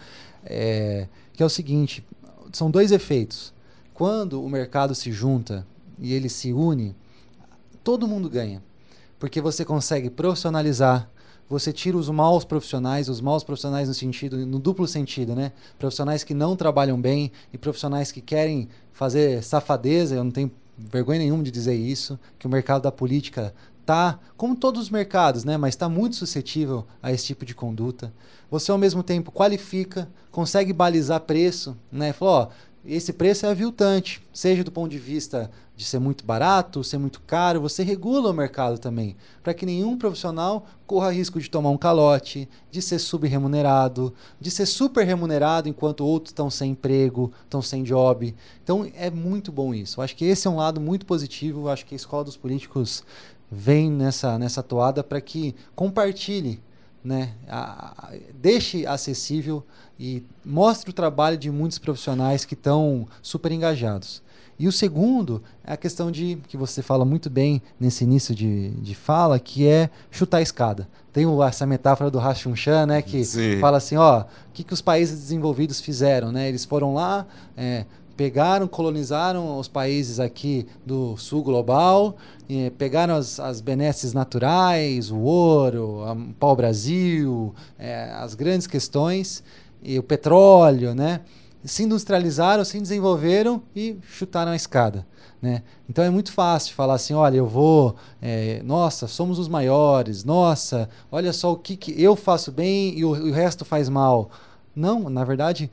é, que é o seguinte, são dois efeitos. Quando o mercado se junta e ele se une, todo mundo ganha porque você consegue profissionalizar, você tira os maus profissionais, os maus profissionais no sentido, no duplo sentido, né? Profissionais que não trabalham bem e profissionais que querem fazer safadeza, eu não tenho vergonha nenhuma de dizer isso, que o mercado da política tá, como todos os mercados, né, mas está muito suscetível a esse tipo de conduta. Você ao mesmo tempo qualifica, consegue balizar preço, né? Falou, ó, esse preço é aviltante, seja do ponto de vista de ser muito barato, ser muito caro, você regula o mercado também, para que nenhum profissional corra risco de tomar um calote, de ser subremunerado, de ser super remunerado enquanto outros estão sem emprego, estão sem job. Então é muito bom isso. Eu acho que esse é um lado muito positivo. Eu acho que a escola dos políticos vem nessa nessa toada para que compartilhe, né, a, a, deixe acessível e mostre o trabalho de muitos profissionais que estão super engajados. E o segundo é a questão de, que você fala muito bem nesse início de, de fala, que é chutar a escada. Tem essa metáfora do Hashun Chan, né, que Sim. fala assim, ó, o que, que os países desenvolvidos fizeram, né? Eles foram lá, é, pegaram, colonizaram os países aqui do sul global, pegaram as, as benesses naturais, o ouro, o pau-brasil, é, as grandes questões, e o petróleo, né? Se industrializaram, se desenvolveram e chutaram a escada. Né? Então é muito fácil falar assim, olha, eu vou, é, nossa, somos os maiores, nossa, olha só o que, que eu faço bem e o, o resto faz mal. Não, na verdade,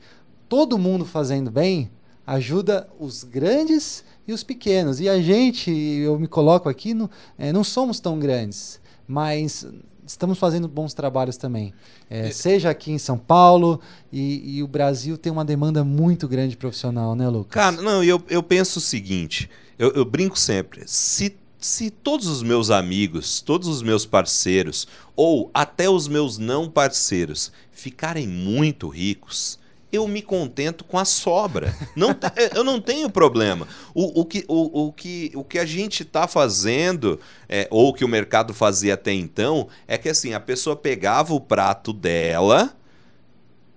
todo mundo fazendo bem ajuda os grandes e os pequenos. E a gente, eu me coloco aqui, não, é, não somos tão grandes, mas estamos fazendo bons trabalhos também. É. Seja aqui em São Paulo e, e, o Brasil tem uma demanda muito grande profissional, né, Lucas? Cara, não, eu, eu penso o seguinte, eu, eu brinco sempre, se se todos os meus amigos, todos os meus parceiros, ou até os meus não parceiros, ficarem muito ricos, eu me contento com a sobra. Não, (laughs) eu não tenho problema. O, o, que, o, o, que, o que a gente está fazendo, é, ou que o mercado fazia até então, é que assim, a pessoa pegava o prato dela,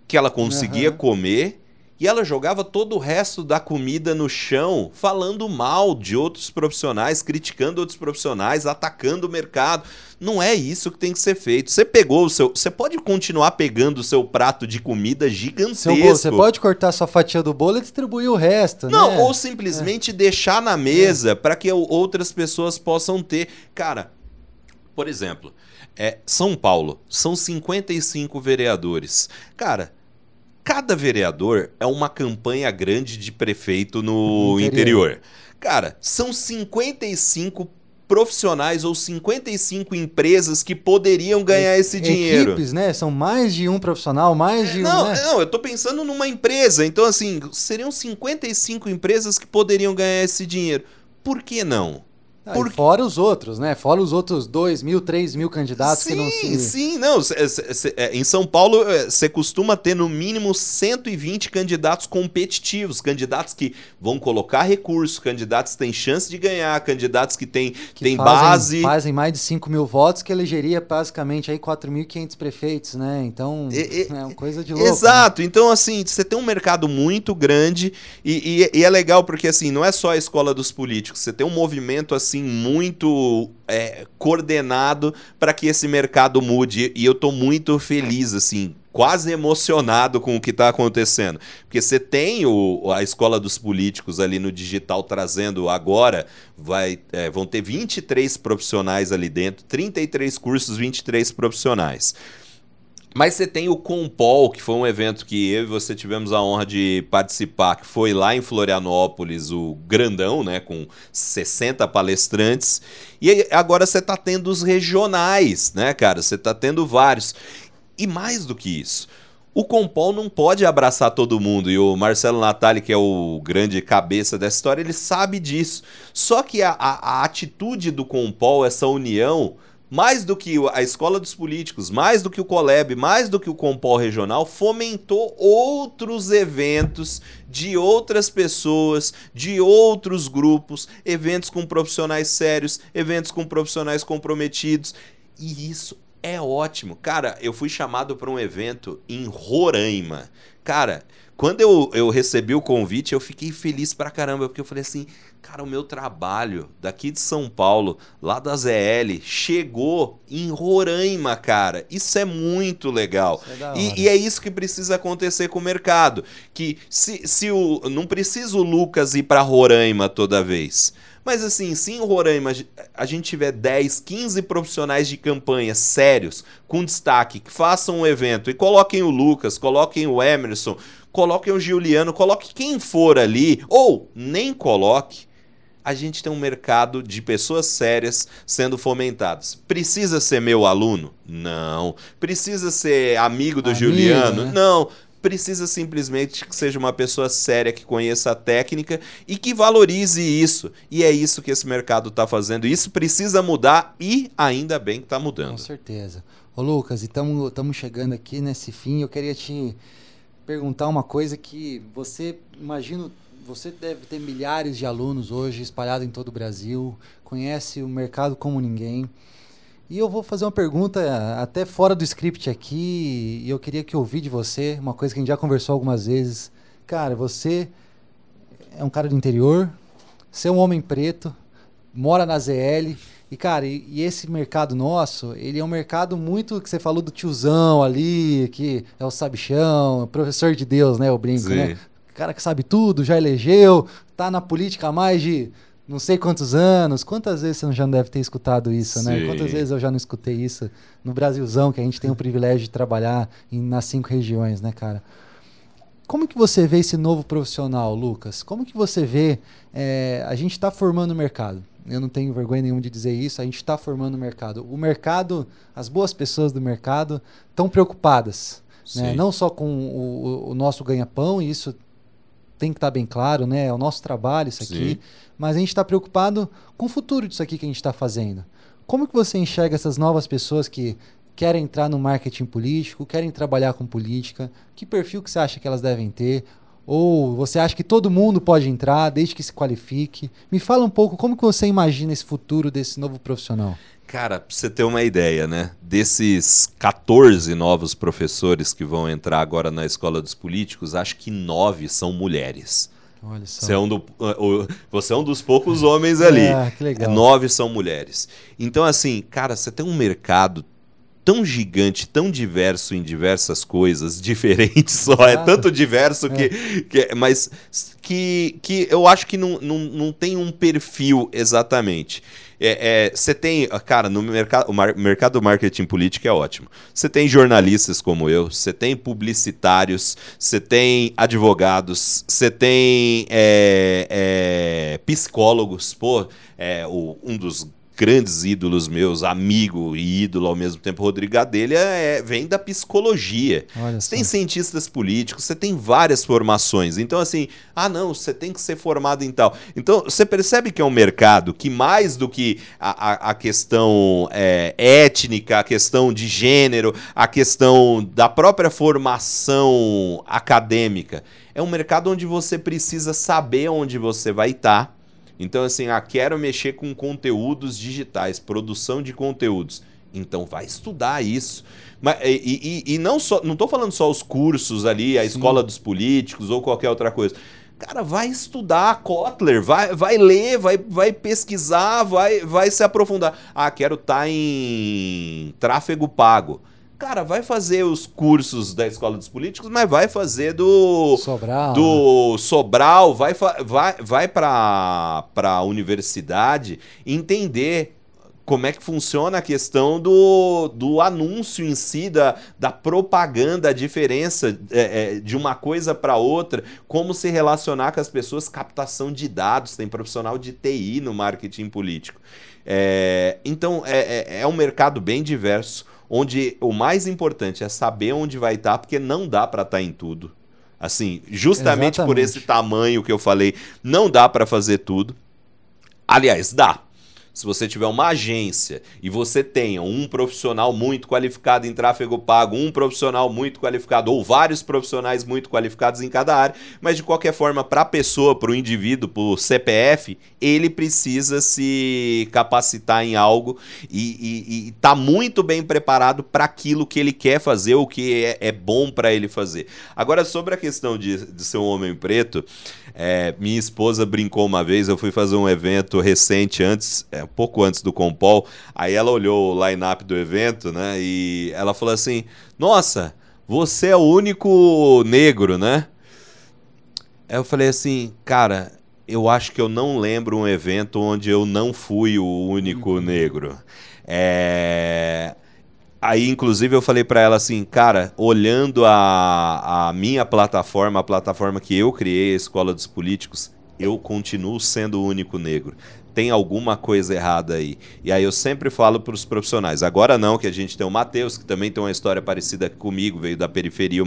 que ela conseguia uhum. comer, e ela jogava todo o resto da comida no chão, falando mal de outros profissionais, criticando outros profissionais, atacando o mercado. Não é isso que tem que ser feito. Você pegou o seu. Você pode continuar pegando o seu prato de comida gigantesco. você pode cortar sua fatia do bolo e distribuir o resto. Não, né? ou simplesmente é. deixar na mesa é. para que outras pessoas possam ter. Cara, por exemplo, é, São Paulo, são 55 vereadores. Cara, cada vereador é uma campanha grande de prefeito no interior. interior. Cara, são 55 profissionais ou 55 empresas que poderiam ganhar e, esse dinheiro. Equipes, né? São mais de um profissional, mais de não, um. Né? Não, eu tô pensando numa empresa. Então, assim, seriam 55 empresas que poderiam ganhar esse dinheiro. Por que não? Ah, Por... Fora os outros, né? Fora os outros 2 mil, 3 mil candidatos sim, que não se. Sim, não. Cê, cê, cê, é, em São Paulo, você é, costuma ter no mínimo 120 candidatos competitivos, candidatos que vão colocar recursos, candidatos que têm chance de ganhar, candidatos que têm, que têm fazem, base. Fazem mais de 5 mil votos, que elegeria basicamente aí 4.500 prefeitos, né? Então, é, (laughs) é uma coisa de louco. Exato. Né? Então, assim, você tem um mercado muito grande e, e, e é legal porque, assim, não é só a escola dos políticos, você tem um movimento, assim, assim muito é, coordenado para que esse mercado mude e eu estou muito feliz assim quase emocionado com o que está acontecendo. Porque você tem o, a escola dos políticos ali no digital trazendo agora, vai, é, vão ter 23 profissionais ali dentro, 33 cursos, 23 profissionais. Mas você tem o Compol, que foi um evento que eu e você tivemos a honra de participar, que foi lá em Florianópolis, o grandão, né, com 60 palestrantes. E agora você está tendo os regionais, né, cara? Você está tendo vários. E mais do que isso, o Compol não pode abraçar todo mundo. E o Marcelo Natali, que é o grande cabeça dessa história, ele sabe disso. Só que a, a, a atitude do Compol, essa união mais do que a escola dos políticos, mais do que o Coleb, mais do que o Compol regional, fomentou outros eventos de outras pessoas, de outros grupos, eventos com profissionais sérios, eventos com profissionais comprometidos. E isso é ótimo. Cara, eu fui chamado para um evento em Roraima. Cara, quando eu, eu recebi o convite, eu fiquei feliz pra caramba, porque eu falei assim, cara, o meu trabalho daqui de São Paulo, lá da ZL, chegou em Roraima, cara. Isso é muito legal. É e, e, é isso que precisa acontecer com o mercado. Que se, se o. Não precisa o Lucas ir pra Roraima toda vez. Mas assim, se em Roraima a gente tiver 10, 15 profissionais de campanha sérios, com destaque, que façam um evento e coloquem o Lucas, coloquem o Emerson, coloquem o Giuliano, coloque quem for ali, ou nem coloque, a gente tem um mercado de pessoas sérias sendo fomentadas. Precisa ser meu aluno? Não. Precisa ser amigo do amigo, Giuliano? Né? Não precisa simplesmente que seja uma pessoa séria, que conheça a técnica e que valorize isso. E é isso que esse mercado está fazendo. Isso precisa mudar e ainda bem que está mudando. Com certeza. Ô Lucas, e estamos chegando aqui nesse fim. Eu queria te perguntar uma coisa que você, imagino, você deve ter milhares de alunos hoje espalhados em todo o Brasil, conhece o mercado como ninguém. E eu vou fazer uma pergunta até fora do script aqui, e eu queria que eu de você, uma coisa que a gente já conversou algumas vezes. Cara, você é um cara do interior, você é um homem preto, mora na ZL, e cara, e, e, esse mercado nosso, ele é um mercado muito que você falou do tiozão ali, que é o sabichão, professor de Deus, né, o brinco, Sim. né? Cara que sabe tudo, já elegeu, tá na política há mais de não sei quantos anos. Quantas vezes você já não deve ter escutado isso, né? Sim. né? Quantas vezes eu já não escutei isso no Brasilzão, que a gente tem o privilégio de trabalhar em, nas cinco regiões, né, cara? Como que você vê esse novo profissional, Lucas? Como que você vê? É, a gente está formando o mercado. Eu não tenho vergonha nenhuma de dizer isso. A gente está formando o mercado. O mercado, as boas pessoas do mercado estão preocupadas, né? não só com o, o nosso ganha-pão, e isso tem que estar tá bem claro, né? É o nosso trabalho isso aqui. Sim mas a gente está preocupado com o futuro disso aqui que a gente está fazendo. Como que você enxerga essas novas pessoas que querem entrar no marketing político, querem trabalhar com política? Que perfil que você acha que elas devem ter? Ou você acha que todo mundo pode entrar, desde que se qualifique? Me fala um pouco como que você imagina esse futuro desse novo profissional. Cara, pra você ter uma ideia, né? Desses 14 novos professores que vão entrar agora na Escola dos Políticos, acho que nove são mulheres. Olha só. Você é um, do, você é um dos poucos homens ali. (laughs) É, que legal. Nove são mulheres. Então, assim, cara, você tem um mercado tão gigante, tão diverso em diversas coisas, (laughs) diferentes só, é tanto diverso é. que, que. Mas que, que eu acho que não, não, não tem um perfil exatamente. Você é, é, tem, cara, no mercado, o mar, mercado do marketing político é ótimo. Você tem jornalistas como eu, você tem publicitários, você tem advogados, você tem é, é psicólogos. Pô, é, o, um dos grandes ídolos meus, amigo e ídolo ao mesmo tempo, Rodrigo Gadelha, é, vem da psicologia. você tem cientistas políticos, você tem várias formações. Então, assim, ah, não, você tem que ser formado em tal. Então, você percebe que é um mercado que, mais do que a, a, a questão é, étnica, a questão de gênero, a questão da própria formação acadêmica, é um mercado onde você precisa saber onde você vai estar então, assim, ah, quero mexer com conteúdos digitais, produção de conteúdos. Então vai estudar isso. Mas, e, e, e não só, não estou falando só os cursos ali, a Sim. escola dos políticos ou qualquer outra coisa. Cara, vai estudar Kotler, vai, vai ler, vai, vai pesquisar, vai, vai se aprofundar. Ah, quero estar tá em tráfego pago. Cara, vai fazer os cursos da Escola dos Políticos, mas vai fazer do Sobral, do né? Sobral, vai vai vai para para universidade entender como é que funciona a questão do, do anúncio em si, da, da propaganda, a diferença é, é, de uma coisa para outra, como se relacionar com as pessoas, captação de dados, tem profissional de TI no marketing político. É, então, é, é, é um mercado bem diverso onde o mais importante é saber onde vai estar, tá, porque não dá para estar tá em tudo. Assim, justamente Exatamente. por esse tamanho que eu falei, não dá para fazer tudo. Aliás, dá. Se você tiver uma agência e você tenha um profissional muito qualificado em tráfego pago, um profissional muito qualificado ou vários profissionais muito qualificados em cada área, mas de qualquer forma, para a pessoa, para o indivíduo, para o CPF, ele precisa se capacitar em algo e está muito bem preparado para aquilo que ele quer fazer, o que é, é bom para ele fazer. Agora, sobre a questão de, de ser um homem preto, é, minha esposa brincou uma vez, eu fui fazer um evento recente antes, é, pouco antes do Compol, aí ela olhou o line-up do evento, né? E ela falou assim: Nossa, você é o único negro, né? Aí eu falei assim, cara, eu acho que eu não lembro um evento onde eu não fui o único uhum. negro. É. Aí, inclusive, eu falei para ela assim, cara, olhando a, a minha plataforma, a plataforma que eu criei, a Escola dos Políticos, eu continuo sendo o único negro. Tem alguma coisa errada aí. E aí eu sempre falo para os profissionais. Agora não, que a gente tem o Matheus, que também tem uma história parecida comigo, veio da periferia, o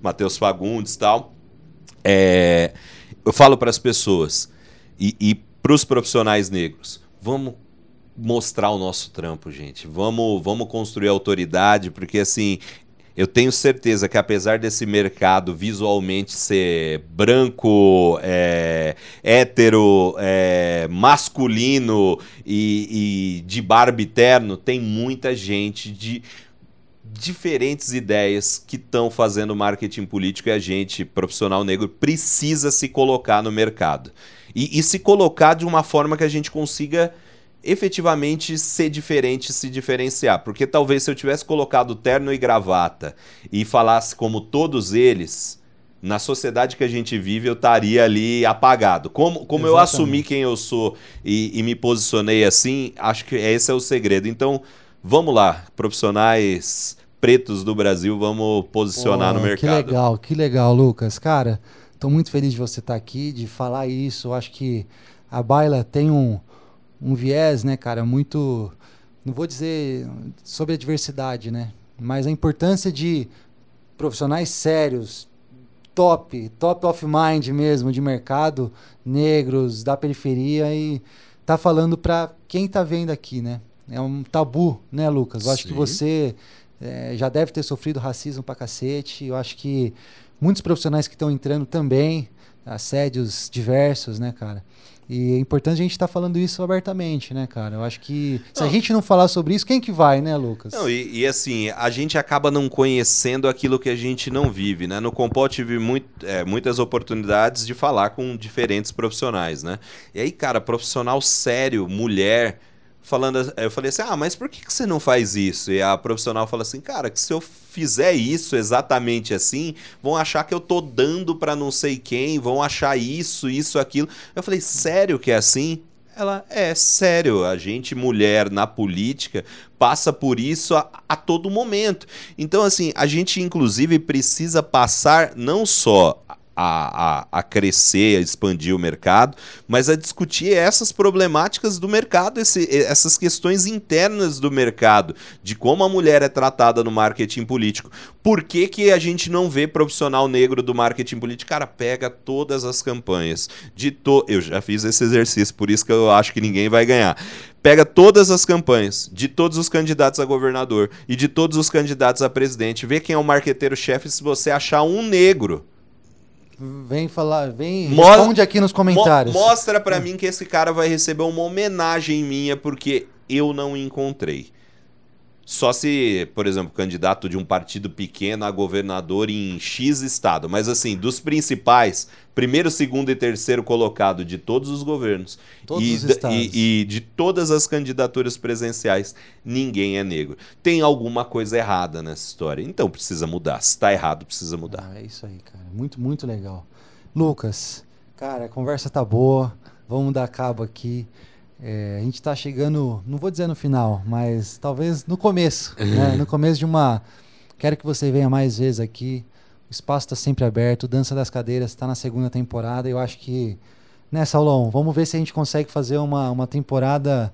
Matheus Fagundes e tal. É, eu falo para as pessoas e, e para os profissionais negros, vamos mostrar o nosso trampo, gente. Vamos, vamos construir autoridade, porque assim, eu tenho certeza que apesar desse mercado visualmente ser branco, é, hétero, é, masculino e, e de barbiterno, tem muita gente de diferentes ideias que estão fazendo marketing político e a gente, profissional negro, precisa se colocar no mercado. E, e se colocar de uma forma que a gente consiga efetivamente ser diferente, se diferenciar. Porque talvez se eu tivesse colocado terno e gravata e falasse como todos eles, na sociedade que a gente vive, eu estaria ali apagado. Como, como eu assumi quem eu sou e, e, me posicionei assim, acho que esse é o segredo. Então, vamos lá, profissionais pretos do Brasil, vamos posicionar oh, no mercado. Que legal, que legal, Lucas. Cara, estou muito feliz de você estar tá aqui, de falar isso. acho que a Baila tem um um viés, né, cara, muito, não vou dizer sobre a diversidade, né, mas a importância de profissionais sérios, top, top of mind mesmo, de mercado, negros, da periferia e tá falando para quem tá vendo aqui, né? É um tabu, né, Lucas? Eu Sim. acho que você é, já deve ter sofrido racismo pra cacete. Eu acho que muitos profissionais que estão entrando também, assédios diversos, né, cara? E é importante a gente estar tá falando isso abertamente, né, cara? Eu acho que se não. a gente não falar sobre isso, quem que vai, né, Lucas? Não, e, e, assim, a gente acaba não conhecendo aquilo que a gente não vive, né? No Compó tive muito, é, muitas oportunidades de falar com diferentes profissionais, né? E aí, cara, profissional sério, mulher, falando. Eu falei assim: ah, mas por que, que você não faz isso? E a profissional fala assim: cara, que se eu fizer isso exatamente assim, vão achar que eu tô dando para não sei quem, vão achar isso, isso, aquilo. Eu falei: sério que é assim? Ela é sério, a gente, mulher na política, passa por isso a, a, todo momento. Então, assim, a gente inclusive precisa passar não só a, a, a, crescer, a expandir o mercado, mas a discutir essas problemáticas do mercado, esse, essas questões internas do mercado, de como a mulher é tratada no marketing político. Por que, que a gente não vê profissional negro do marketing político? Cara, pega todas as campanhas. de to... Eu já fiz esse exercício, por isso que eu acho que ninguém vai ganhar. Pega todas as campanhas de todos os candidatos a governador e de todos os candidatos a presidente, vê quem é o marqueteiro-chefe se você achar um negro Vem falar, vem, Mo responde aqui nos comentários. Mo mostra para mim que esse cara vai receber uma homenagem minha porque eu não encontrei. Só se, por exemplo, candidato de um partido pequeno a governador em X estado. Mas assim, dos principais, primeiro, segundo e terceiro colocado de todos os governos todos e, os. E, e, de todas as candidaturas presenciais, ninguém é negro. Tem alguma coisa errada nessa história. Então precisa mudar. Se está errado, precisa mudar. Ah, é isso aí, cara. Muito, muito legal. Lucas, cara, a conversa tá boa. Vamos dar cabo aqui. É, a gente está chegando, não vou dizer no final, mas talvez no começo. né? (laughs) No começo de uma. Quero que você venha mais vezes aqui. O espaço está sempre aberto. Dança das Cadeiras está na segunda temporada. Eu acho que. Né, Saulão? Vamos ver se a gente consegue fazer uma, uma temporada.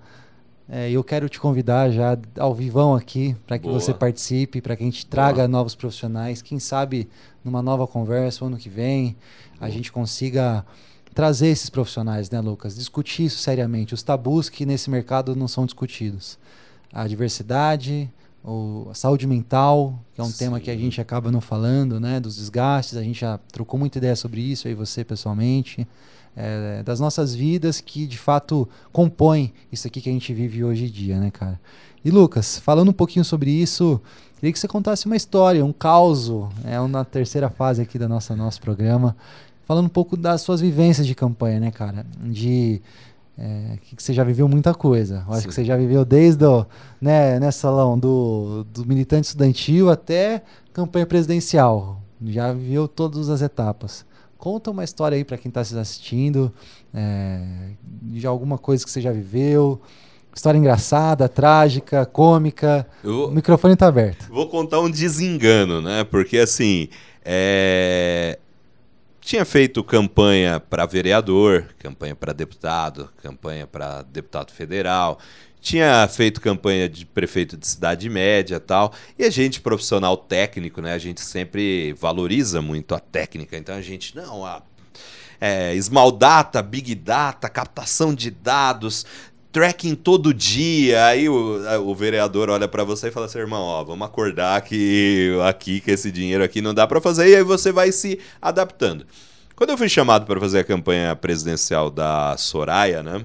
É, eu quero te convidar já ao vivão aqui para que Boa. você participe, para que a gente traga Boa. novos profissionais. Quem sabe numa nova conversa, ano que vem, a gente consiga trazer esses profissionais, né, Lucas? Discutir isso seriamente, os tabus que nesse mercado não são discutidos. A diversidade, o, a saúde mental, que é um Sim. tema que a gente acaba não falando, né? Dos desgastes, a gente já trocou muita ideia sobre isso, aí você pessoalmente. É, das nossas vidas que de fato compõem isso aqui que a gente vive hoje em dia, né, cara? E Lucas, falando um pouquinho sobre isso, queria que você contasse uma história, um caos, é na terceira fase aqui do nosso, nosso programa, falando um pouco das suas vivências de campanha, né, cara? De é, que você já viveu muita coisa. Eu acho Sim. que você já viveu desde o, né, né, Salão, do, do militante estudantil até campanha presidencial. Já viveu todas as etapas. Conta uma história aí para quem está assistindo, é, de alguma coisa que você já viveu. História engraçada, trágica, cômica. o microfone está aberto. Vou contar um desengano, né? Porque assim, é tinha feito campanha para vereador, campanha para deputado, campanha para deputado federal, tinha feito campanha de prefeito de cidade média tal. E a gente, profissional técnico, né? A gente sempre valoriza muito a técnica. Então a gente, não, a é, Small Data, Big Data, captação de dados, tracking todo dia. Aí o, o vereador olha para você e fala assim, irmão, ó, vamos acordar que aqui que esse dinheiro aqui não dá para fazer e aí você vai se adaptando. Quando eu fui chamado para fazer a campanha presidencial da Soraya, né?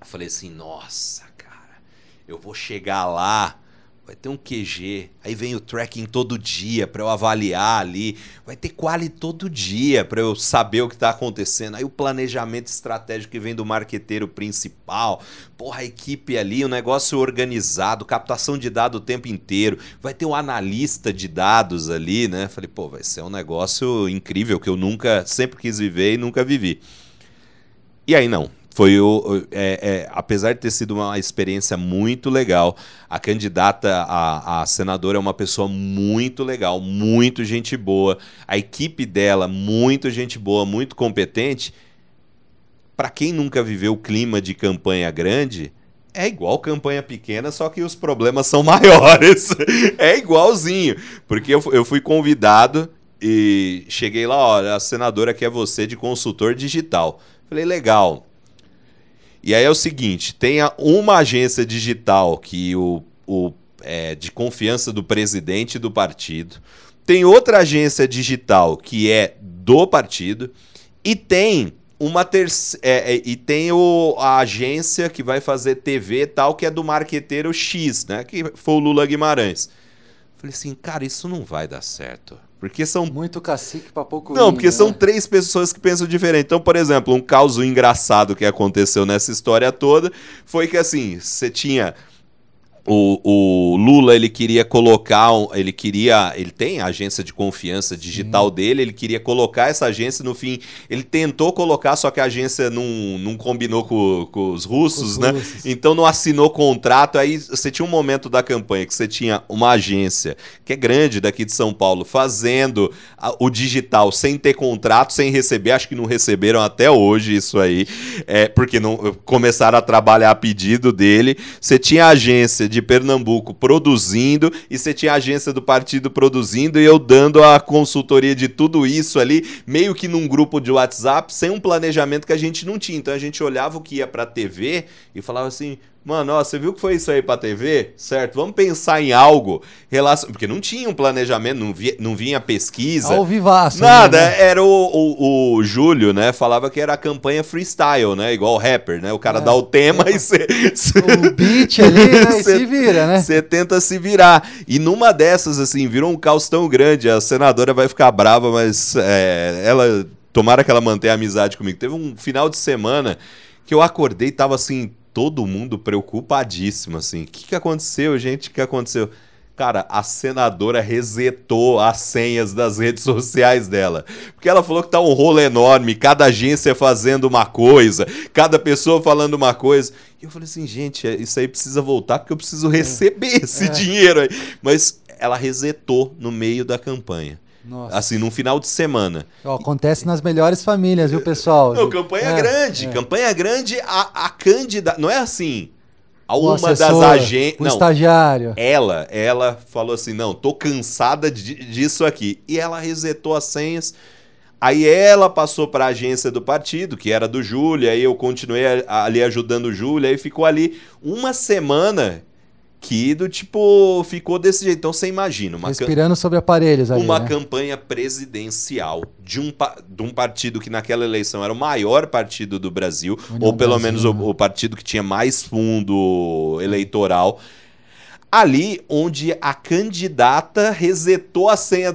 Eu falei assim, nossa, cara, eu vou chegar lá vai ter um QG, aí vem o tracking todo dia para eu avaliar ali, vai ter quali todo dia para eu saber o que está acontecendo, aí o planejamento estratégico que vem do marqueteiro principal, porra, a equipe ali, o negócio organizado, captação de dados o tempo inteiro, vai ter um analista de dados ali, né? Falei, pô, vai ser um negócio incrível que eu nunca, sempre quis viver e nunca vivi. E aí não, foi o. É, é, apesar de ter sido uma experiência muito legal, a candidata a, a senadora é uma pessoa muito legal, muito gente boa. A equipe dela, muito gente boa, muito competente. Para quem nunca viveu o clima de campanha grande, é igual campanha pequena, só que os problemas são (laughs) maiores. é igualzinho. Porque eu, eu fui convidado e cheguei lá, olha, a senadora quer você de consultor digital. Falei, legal. E aí é o seguinte: tem uma agência digital que o, o é, de confiança do presidente do partido, tem outra agência digital que é do partido, e tem uma terceira. É, é, e tem o, a agência que vai fazer TV tal, que é do marqueteiro X, né? Que foi o Lula Guimarães. Falei assim, cara, isso não vai dar certo. Porque são. Muito cacique pra pouco. Não, porque né? são três pessoas que pensam diferente. Então, por exemplo, um caso engraçado que aconteceu nessa história toda foi que assim, você tinha o, o, Lula ele queria colocar, ele queria, ele tem a agência de confiança digital Sim. dele, ele queria colocar essa agência no fim, ele tentou colocar, só que a agência não, não combinou com, com os russos, com os né? Russos. Então não assinou contrato. Aí você tinha um momento da campanha que você tinha uma agência que é grande daqui de São Paulo fazendo a, o digital sem ter contrato, sem receber, acho que não receberam até hoje isso aí, é, porque não começaram a trabalhar a pedido dele. Você tinha a agência de de Pernambuco produzindo e você tinha a agência do partido produzindo e eu dando a consultoria de tudo isso ali, meio que num grupo de WhatsApp, sem um planejamento que a gente não tinha. Então a gente olhava o que ia para TV e falava assim: Mano, ó, você viu que foi isso aí pra TV? Certo, vamos pensar em algo relação. Porque não tinha um planejamento, não, via, não vinha pesquisa. Ao vivaço. Nada, né? era o, o, o, Júlio, né? Falava que era a campanha freestyle, né? Igual o rapper, né? O cara é, dá o tema é, e você. O beat ali, (laughs) né? se vira, né? Você tenta se virar. E numa dessas, assim, virou um caos tão grande. A senadora vai ficar brava, mas é, ela. Tomara que ela mantenha amizade comigo. Teve um final de semana que eu acordei e tava assim todo mundo preocupadíssimo, assim. O que, que aconteceu, gente? O que aconteceu? Cara, a senadora resetou as senhas das redes sociais dela. Porque ela falou que tá um rolo enorme, cada agência fazendo uma coisa, cada pessoa falando uma coisa. E eu falei assim, gente, é, isso aí precisa voltar porque eu preciso receber esse é. dinheiro aí. Mas ela resetou no meio da campanha. Nossa. Assim, num final de semana. acontece nas melhores famílias, viu, pessoal? Não, campanha é, grande. É. Campanha grande, a, a candidata. Não é assim. A uma das agências. O não, estagiário. Ela, ela falou assim: não, tô cansada de, disso aqui. E ela resetou as senhas. Aí ela passou para a agência do partido, que era do Júlio, aí eu continuei ali ajudando o Júlio, aí ficou ali uma semana que do tipo ficou desse jeito. Então você imagina uma respirando sobre aparelhos ali, uma né? campanha presidencial de um, de um partido que naquela eleição era o maior partido do Brasil, União ou pelo Brasil, menos né? o, o partido que tinha mais fundo eleitoral ali onde a candidata resetou a senha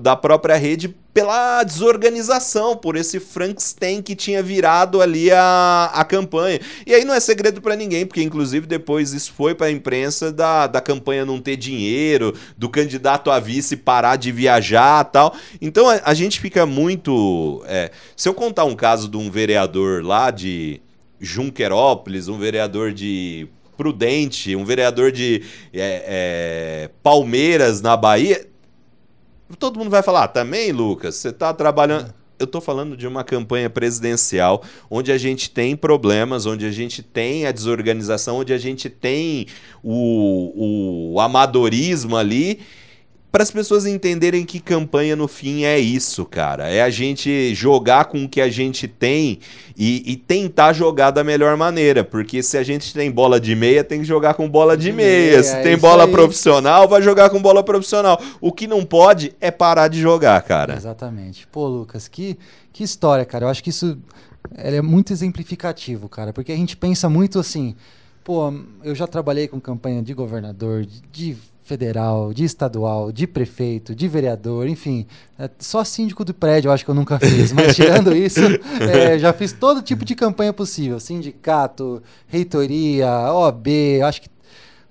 da própria rede pela desorganização, por esse Frankenstein que tinha virado ali a, a campanha. E aí não é segredo para ninguém, porque inclusive depois isso foi para a imprensa da, da campanha não ter dinheiro, do candidato a vice parar de viajar tal. Então a, a gente fica muito. É, se eu contar um caso de um vereador lá de Junquerópolis, um vereador de Prudente, um vereador de é, é, Palmeiras na Bahia, todo mundo vai falar, ah, também, Lucas, você está trabalhando. Eu estou falando de uma campanha presidencial onde a gente tem problemas, onde a gente tem a desorganização, onde a gente tem o, o amadorismo ali para as pessoas entenderem que campanha no fim é isso, cara. É a gente jogar com o que a gente tem e, e, tentar jogar da melhor maneira. Porque se a gente tem bola de meia, tem que jogar com bola de, de meia. meia. Se é tem bola aí. profissional, vai jogar com bola profissional. O que não pode é parar de jogar, cara. Exatamente. Pô, Lucas, que, que história, cara. Eu acho que isso é muito exemplificativo, cara. Porque a gente pensa muito assim. Pô, eu já trabalhei com campanha de governador, de federal, de estadual, de prefeito, de vereador, enfim. É, só síndico do prédio eu acho que eu nunca fiz, mas (laughs) tirando isso, é, já fiz todo tipo de campanha possível. Sindicato, reitoria, OAB, eu acho que.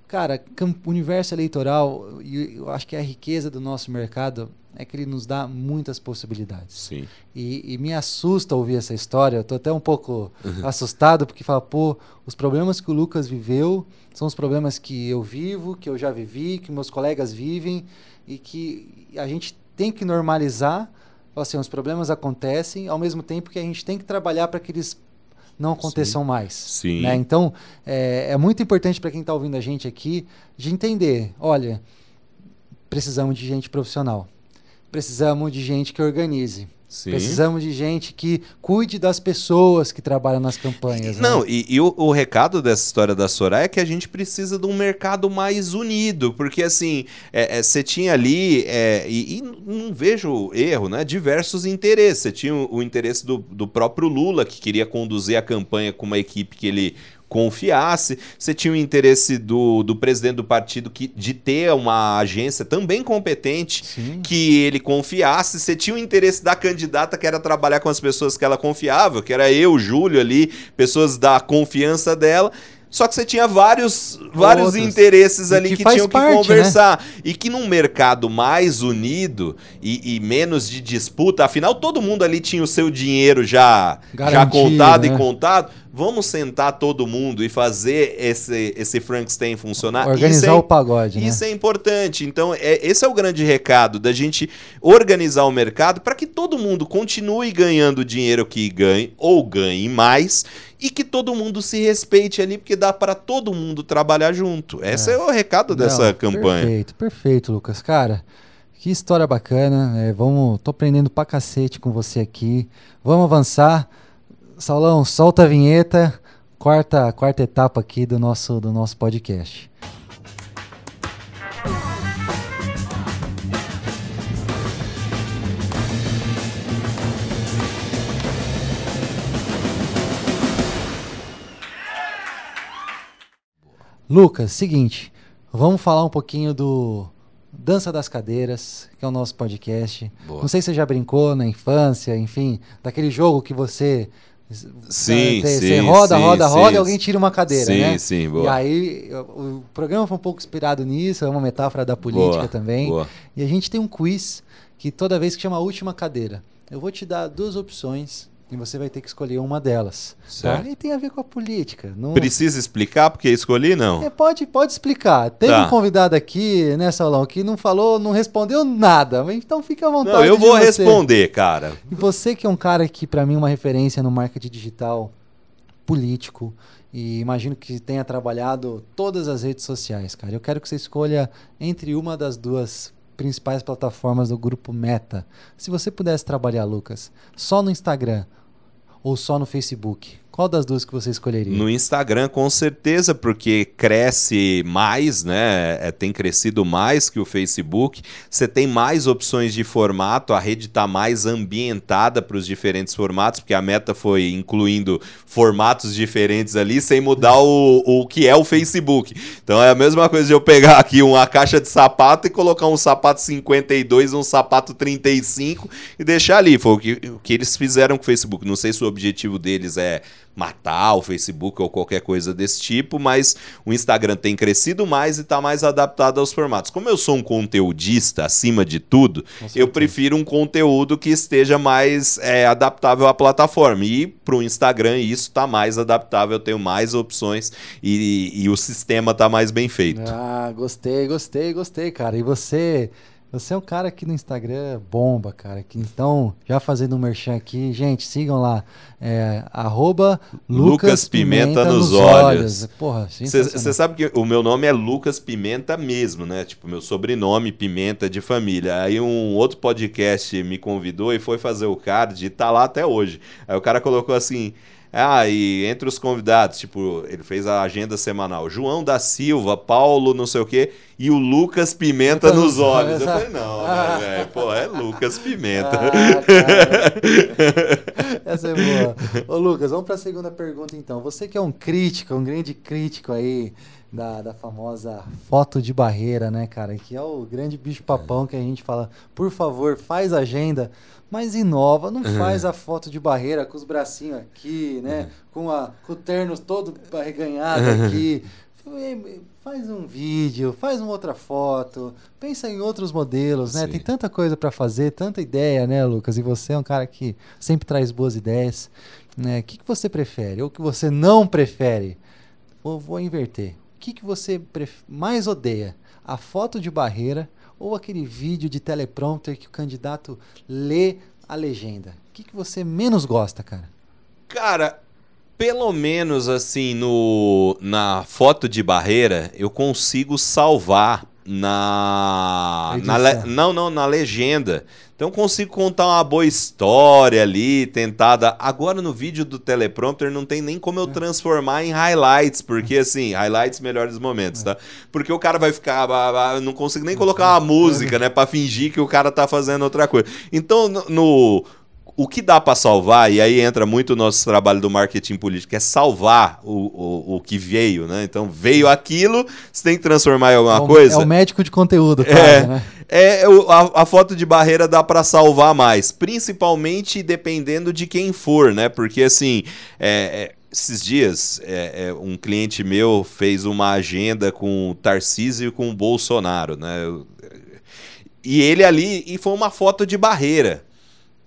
Cara, universo eleitoral, eu acho que é a riqueza do nosso mercado é que ele nos dá muitas possibilidades. Sim. E, e me assusta ouvir essa história. Eu estou até um pouco uhum. assustado porque fala, pô, os problemas que o Lucas viveu são os problemas que eu vivo, que eu já vivi, que meus colegas vivem e que a gente tem que normalizar. Assim, os problemas acontecem ao mesmo tempo que a gente tem que trabalhar para que eles não aconteçam Sim. mais. Sim. Né? Então, é, é muito importante para quem está ouvindo a gente aqui de entender, olha, precisamos de gente profissional precisamos de gente que organize. Sim. Precisamos de gente que cuide das pessoas que trabalham nas campanhas. Não, né? e, e o, o, recado dessa história da Soraya é que a gente precisa de um mercado mais unido, porque assim, você é, é, tinha ali, é, e, e, não vejo erro, né? Diversos interesses. Você tinha o, o interesse do, do próprio Lula, que queria conduzir a campanha com uma equipe que ele confiasse. Você tinha o interesse do, do presidente do partido que, de ter uma agência também competente Sim. que ele confiasse. Você tinha o interesse da candidata que era trabalhar com as pessoas que ela confiava, que era eu, Júlio ali, pessoas da confiança dela. Só que você tinha vários, vários Outros. interesses ali que, que tinham parte, que conversar. Né? E que num mercado mais unido e, e, menos de disputa, afinal todo mundo ali tinha o seu dinheiro já, já contado né? e contado vamos sentar todo mundo e fazer esse, esse Frankenstein funcionar. Organizar é, o pagode. Né? Isso é importante. Então, é, esse é o grande recado da gente organizar o mercado para que todo mundo continue ganhando o dinheiro que ganhe ou ganhe mais e que todo mundo se respeite ali, porque dá para todo mundo trabalhar junto. Esse é, é o recado dessa Não, campanha. Perfeito, perfeito, Lucas. Cara, que história bacana. É, vamos, tô aprendendo pra cacete com você aqui. Vamos avançar. Saulão, solta a vinheta, quarta, quarta etapa aqui do nosso, do nosso podcast. Lucas, seguinte, vamos falar um pouquinho do Dança das Cadeiras, que é o nosso podcast. Boa. Não sei se você já brincou na infância, enfim, daquele jogo que você Sim, você sim, roda, sim, roda, sim, roda e alguém tira uma cadeira, sim, né? Sim, boa. E aí, o programa foi um pouco inspirado nisso, é uma metáfora da política boa, também. Boa. E a gente tem um quiz que toda vez que chama a última cadeira, eu vou te dar duas opções e você vai ter que escolher uma delas. Certo. Tá? E tem a ver com a política. Não... Precisa explicar porque escolhi, não? É, pode, pode explicar. Teve tá. um convidado aqui, né, Saulão, que não falou, não respondeu nada. Então fica à vontade. Não, eu vou responder, cara. E você que é um cara que, para mim, é uma referência no marketing digital político, e imagino que tenha trabalhado todas as redes sociais, cara. Eu quero que você escolha entre uma das duas principais plataformas do grupo Meta. Se você pudesse trabalhar, Lucas, só no Instagram ou só no Facebook, qual das duas que você escolheria? No Instagram, com certeza, porque cresce mais, né? É, tem crescido mais que o Facebook. Você tem mais opções de formato, a rede está mais ambientada para os diferentes formatos, porque a meta foi incluindo formatos diferentes ali, sem mudar o, o que é o Facebook. Então é a mesma coisa de eu pegar aqui uma caixa de sapato e colocar um sapato 52, um sapato 35 e deixar ali. Foi o que, o que eles fizeram com o Facebook. Não sei se o objetivo deles é matar o Facebook ou qualquer coisa desse tipo, mas o Instagram tem crescido mais e está mais adaptado aos formatos. Como eu sou um conteudista acima de tudo, eu prefiro um conteúdo que esteja mais é, adaptável à plataforma. E para o Instagram isso está mais adaptável, eu tenho mais opções e, e o sistema está mais bem feito. Ah, gostei, gostei, gostei, cara. E você você é um cara aqui no Instagram bomba, cara. Que, então, já fazendo um merchan aqui, gente, sigam lá. É, arroba Lucas Pimenta, nos, nos olhos. olhos. Porra, Você sabe que o meu nome é Lucas Pimenta mesmo, né? Tipo, meu sobrenome, Pimenta de família. Aí um outro podcast me convidou e foi fazer o card e tá lá até hoje. Aí o cara colocou assim. Ah, e entre os convidados, tipo, ele fez a agenda semanal. João da Silva, Paulo, não sei o quê, e o Lucas Pimenta então, nos olhos. Eu (laughs) falei, não, né, velho? Pô, é Lucas Pimenta. Ah, Essa é boa. Ô, Lucas, vamos para a segunda pergunta então. Você que é um crítico, um grande crítico aí da, da famosa foto de barreira, né, cara? Que é o grande bicho-papão que a gente fala, por favor, faz agenda mas inova, não uhum. faz a foto de barreira com os bracinhos aqui, né? Uhum. Com, a, com o terno todo barreganhado uhum. aqui. Faz um vídeo, faz uma outra foto, pensa em outros modelos, né? Sim. Tem tanta coisa para fazer, tanta ideia, né, Lucas? E você é um cara que sempre traz boas ideias. Né? O que, que você prefere ou o que você não prefere? Vou, vou inverter. O que, que você mais odeia? A foto de barreira ou aquele vídeo de teleprompter que o candidato lê a legenda? O que, que você menos gosta, cara? Cara, pelo menos assim no na foto de barreira eu consigo salvar na, na le, não não na legenda então consigo contar uma boa história ali, tentada. Agora no vídeo do teleprompter não tem nem como eu é. transformar em highlights, porque assim, highlights melhores momentos, é. tá? Porque o cara vai ficar, não consigo nem colocar uma música, né, para fingir que o cara tá fazendo outra coisa. Então no o que dá para salvar, e aí entra muito o nosso trabalho do marketing político, é salvar o, o, o que veio, né? Então veio aquilo, você tem que transformar em alguma é o, coisa. É o médico de conteúdo, é, quase, né? É, a, a, foto de barreira dá para salvar mais, principalmente dependendo de quem for, né? Porque assim, é, é esses dias, é, é, um cliente meu fez uma agenda com o Tarcísio e com o Bolsonaro, né? E ele ali, e foi uma foto de barreira.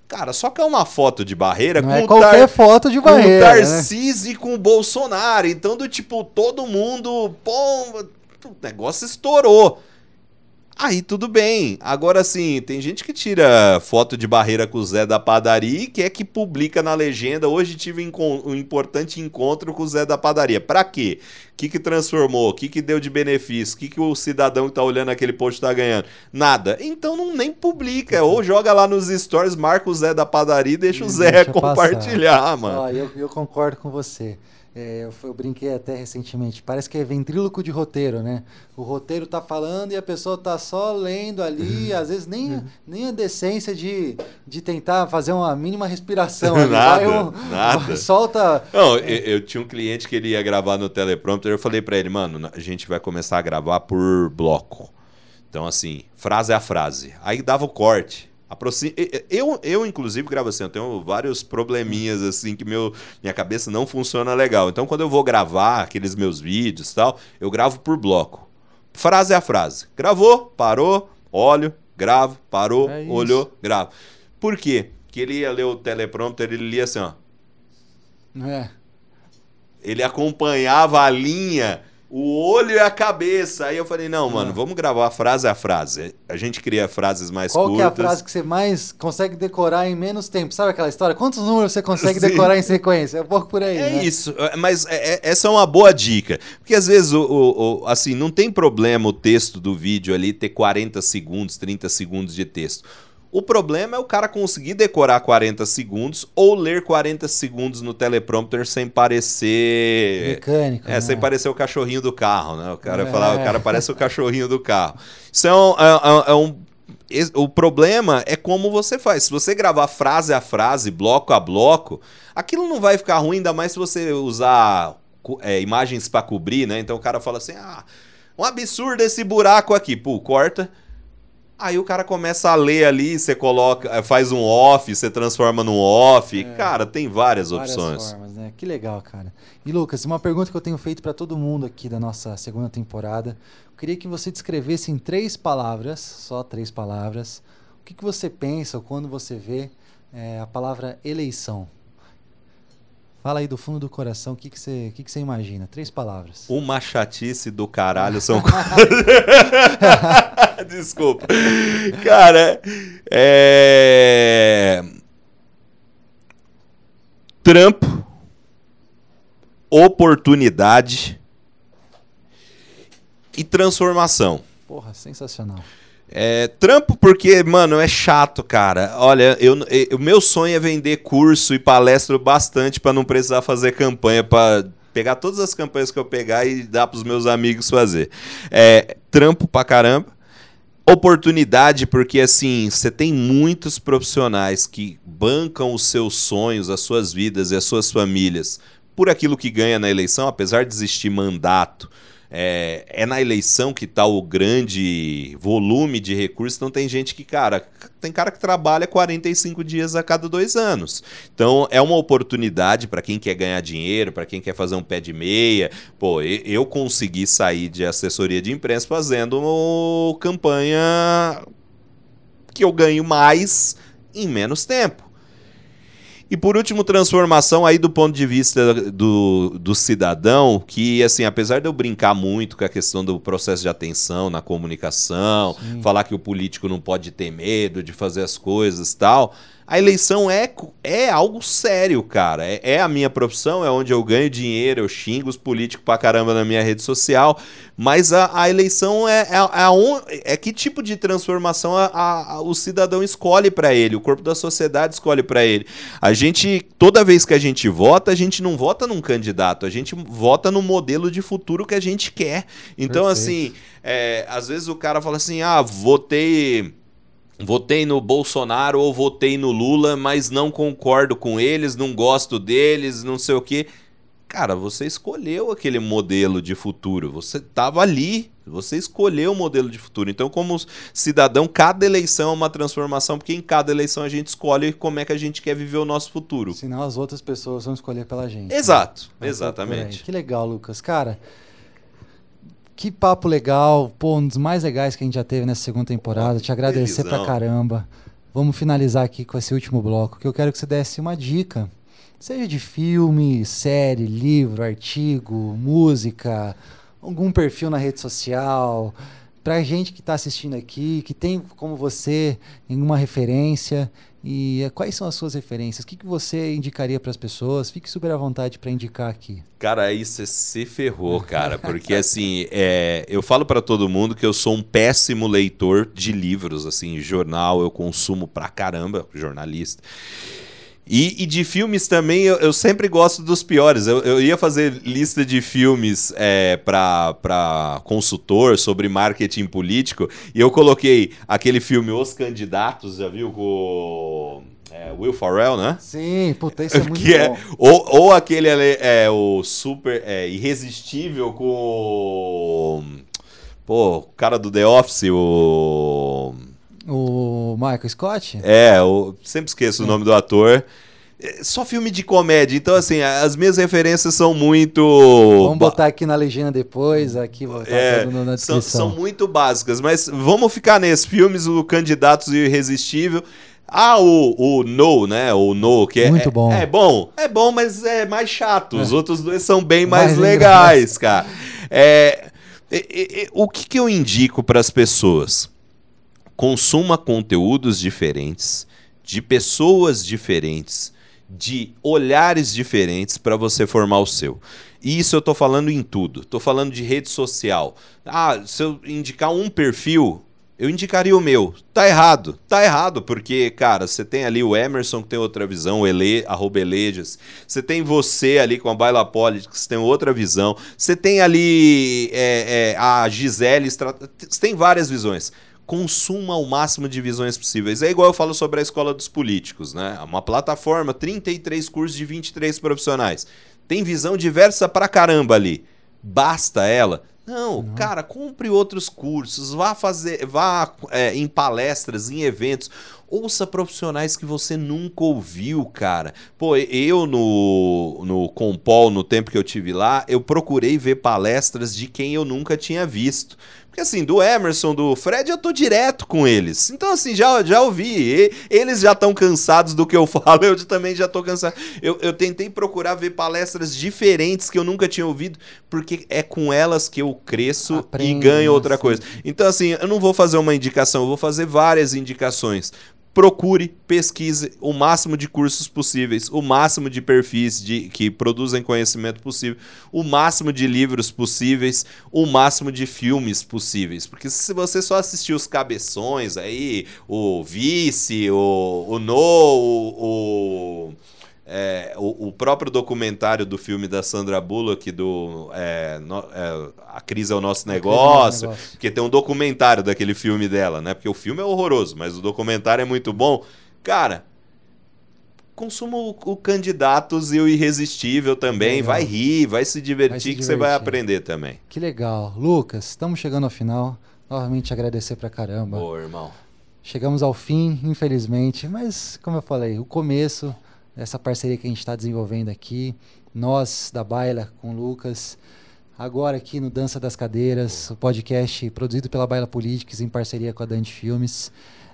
Cara, só que é uma foto de barreira Não com é qualquer tar... foto de barreira. Com o Tarcísio né? e com o Bolsonaro. Então, do tipo, todo mundo. Pô, o negócio estourou. Aí tudo bem. Agora sim, tem gente que tira foto de barreira com o Zé da padaria e quer que publica na legenda. Hoje tive um importante encontro com o Zé da padaria. Pra quê? O que, que transformou? O que, que deu de benefício? O que, que o cidadão que tá olhando aquele post tá ganhando? Nada. Então não nem publica. Ou joga lá nos stories, marca o Zé da padaria e deixa o Zé deixa (laughs) compartilhar, passar. mano. Ah, eu, eu concordo com você. É, eu, eu, brinquei até recentemente. Parece que é ventríloco de roteiro, né? O roteiro tá falando e a pessoa tá só lendo ali, às vezes nem, nem a decência de, de tentar fazer uma mínima respiração. (laughs) nada, vai um, nada. (laughs) Solta. Não, eu, eu, tinha um cliente que ele ia gravar no teleprompter. Eu falei para ele, mano, a gente vai começar a gravar por bloco. Então, assim, frase a frase. Aí dava o corte. Aproxima... Eu, eu, inclusive, gravo assim, eu tenho vários probleminhas assim que meu, minha cabeça não funciona legal. Então, quando eu vou gravar aqueles meus vídeos tal, eu gravo por bloco. Frase a frase. Gravou, parou, olho, gravo, parou, é olhou, gravo. Por quê? Que ele ia ler o teleprompter, ele lia assim, ó. É. Ele acompanhava a linha o olho e a cabeça. Aí eu falei, não, mano, vamos gravar frase a frase. A gente cria frases mais Qual curtas. Qual que é a frase que você mais consegue decorar em menos tempo? Sabe aquela história? Quantos números você consegue (laughs) Sim. decorar em sequência? É um pouco por aí, É né? isso, é, mas é, é, essa é uma boa dica. Porque às vezes, o, o, o, assim, não tem problema o texto do vídeo ali ter 40 segundos, 30 segundos de texto. O problema é o cara conseguir decorar 40 segundos ou ler 40 segundos no teleprompter sem parecer. Mecânico. É, né? sem parecer o cachorrinho do carro, né? O cara é. falar, o cara parece o cachorrinho do carro. Isso é um, é, é um o problema é como você faz. Se você gravar frase a frase, bloco a bloco, aquilo não vai ficar ruim, ainda mais se você usar é, imagens para cobrir, né? Então o cara fala assim: ah, um absurdo esse buraco aqui. Pô, corta Aí o cara começa a ler ali, você coloca, eh, faz um off, você transforma num off. É, cara, tem várias, várias opções. Formas, né? Que legal, cara. E Lucas, uma pergunta que eu tenho feito para todo mundo aqui da nossa segunda temporada. Eu queria que você descrevesse em três palavras, só três palavras, o que, que você pensa quando você vê é, a palavra eleição. Fala aí do fundo do coração, o que, que, você, que, que você imagina? Três palavras. Uma chatice do caralho são. (laughs) (laughs) Desculpa. Cara, é. Trampo, oportunidade e transformação. Porra, sensacional. É, trampo porque, mano, é chato, cara. Olha, eu, o meu sonho é vender curso e palestra bastante para não precisar fazer campanha, para pegar todas as campanhas que eu pegar e dar pros meus amigos fazer. É, trampo pra caramba. Oportunidade, porque assim, você tem muitos profissionais que bancam os seus sonhos, as suas vidas e as suas famílias por aquilo que ganha na eleição, apesar de existir mandato é, é na eleição que está o grande volume de recursos, então tem gente que, cara, tem cara que trabalha 45 dias a cada dois anos. Então é uma oportunidade para quem quer ganhar dinheiro, para quem quer fazer um pé de meia. Pô, eu consegui sair de assessoria de imprensa fazendo campanha que eu ganho mais em menos tempo. E por último, transformação aí do ponto de vista do, do cidadão, que assim, apesar de eu brincar muito com a questão do processo de atenção na comunicação, Sim. falar que o político não pode ter medo de fazer as coisas tal, a eleição é, é algo sério, cara. É, é, a minha profissão, é onde eu ganho dinheiro, eu xingo os políticos pra caramba na minha rede social. Mas a, a eleição é, é, é, que tipo de transformação a, a, o cidadão escolhe para ele, o corpo da sociedade escolhe para ele. A gente, toda vez que a gente vota, a gente não vota num candidato, a gente vota no modelo de futuro que a gente quer. Então, Perfeito. assim, é, às vezes o cara fala assim: ah, votei votei no Bolsonaro ou votei no Lula, mas não concordo com eles, não gosto deles, não sei o quê. Cara, você escolheu aquele modelo de futuro, você estava ali, você escolheu o modelo de futuro. Então, como cidadão, cada eleição é uma transformação, porque em cada eleição a gente escolhe como é que a gente quer viver o nosso futuro. Senão as outras pessoas vão escolher pela gente. Exato, né? exatamente. Que legal, Lucas. Cara, que papo legal, pô, um dos mais legais que a gente já teve nessa segunda temporada. Te agradecer Felizão. pra caramba. Vamos finalizar aqui com esse último bloco, que eu quero que você desse uma dica. Seja de filme, série, livro, artigo, música, algum perfil na rede social, pra gente que está assistindo aqui, que tem como você nenhuma referência e eh, quais são as suas referências? O que, que você indicaria para as pessoas? Fique super à vontade para indicar aqui. Cara, aí você se ferrou, cara, porque assim, é, eu falo para todo mundo que eu sou um péssimo leitor de livros, assim, jornal eu consumo pra caramba, jornalista. E, e, de filmes também, eu, eu, sempre gosto dos piores. Eu, eu ia fazer lista de filmes é, para consultor sobre marketing político e eu coloquei aquele filme Os Candidatos, já viu? Com é, Will Ferrell, né? Sim, puta, isso é (laughs) muito que é bom. É, ou, ou aquele ali, é o super é, irresistível com pô, o cara do The Office, o Michael Scott? É, eu sempre esqueço Sim. o nome do ator. É só filme de comédia, então assim, as minhas referências são muito. Vamos botar aqui na legenda depois, aqui botar é, na descrição. São, são muito básicas, mas vamos ficar nesses filmes, o Candidatos e o Irresistível. Ah, o, o No, né? O No, que é. Muito bom. É, é bom. É bom, mas é mais chato. É. Os outros dois são bem mais, mais legais, cara. É, é, é, o que, que eu indico para as pessoas? Consuma conteúdos diferentes, de pessoas diferentes, de olhares diferentes para você formar o seu. E isso eu estou falando em tudo. Estou falando de rede social. Ah, se eu indicar um perfil, eu indicaria o meu. Tá errado. Tá errado, porque, cara, você tem ali o Emerson que tem outra visão, o Ele, arroba Elejas. Você tem você ali com a Baila Politics, que tem outra visão. Você tem ali é, é, a Gisele, você tem várias visões. Consuma o máximo de visões possíveis. É igual eu falo sobre a escola dos políticos, né? Uma plataforma, 33 cursos de 23 profissionais. Tem visão diversa pra caramba ali. Basta ela não, uhum. cara, compre outros cursos, vá fazer, vá é, em palestras, em eventos, ouça profissionais que você nunca ouviu, cara. Pô, eu no, no Compol, no tempo que eu tive lá, eu procurei ver palestras de quem eu nunca tinha visto. Porque assim, do Emerson, do Fred, eu tô direto com eles. Então, assim, já, já ouvi. Eles já estão cansados do que eu (laughs) falo, eu também já tô cansado. Eu, eu tentei procurar ver palestras diferentes que eu nunca tinha ouvido, porque é com elas que eu cresço e ganho outra assim. coisa. Então, assim, eu não vou fazer uma indicação, eu vou fazer várias indicações procure, pesquise o máximo de cursos possíveis, o máximo de perfis de, que produzem conhecimento possível, o máximo de livros possíveis, o máximo de filmes possíveis. Porque se você só assistir os cabeções aí, o Vice, o, o No, o, o é, o, o, próprio documentário do filme da Sandra Bullock, do é, no, é, A Crise é o Nosso Negócio, negócio, porque tem um documentário daquele filme dela, né? Porque o filme é horroroso, mas o documentário é muito bom. Cara, consuma o, o Candidatos e o Irresistível também. Vai rir, vai se divertir, vai se divertir. que você vai aprender também. Que legal. Lucas, estamos chegando ao final. Novamente agradecer pra caramba. Boa, irmão. Chegamos ao fim, infelizmente, mas como eu falei, o começo essa parceria que a gente está desenvolvendo aqui. Nós, da Baila, com o Lucas. Agora aqui no Dança das Cadeiras, o podcast produzido pela Baila Politics em parceria com a Dante Filmes.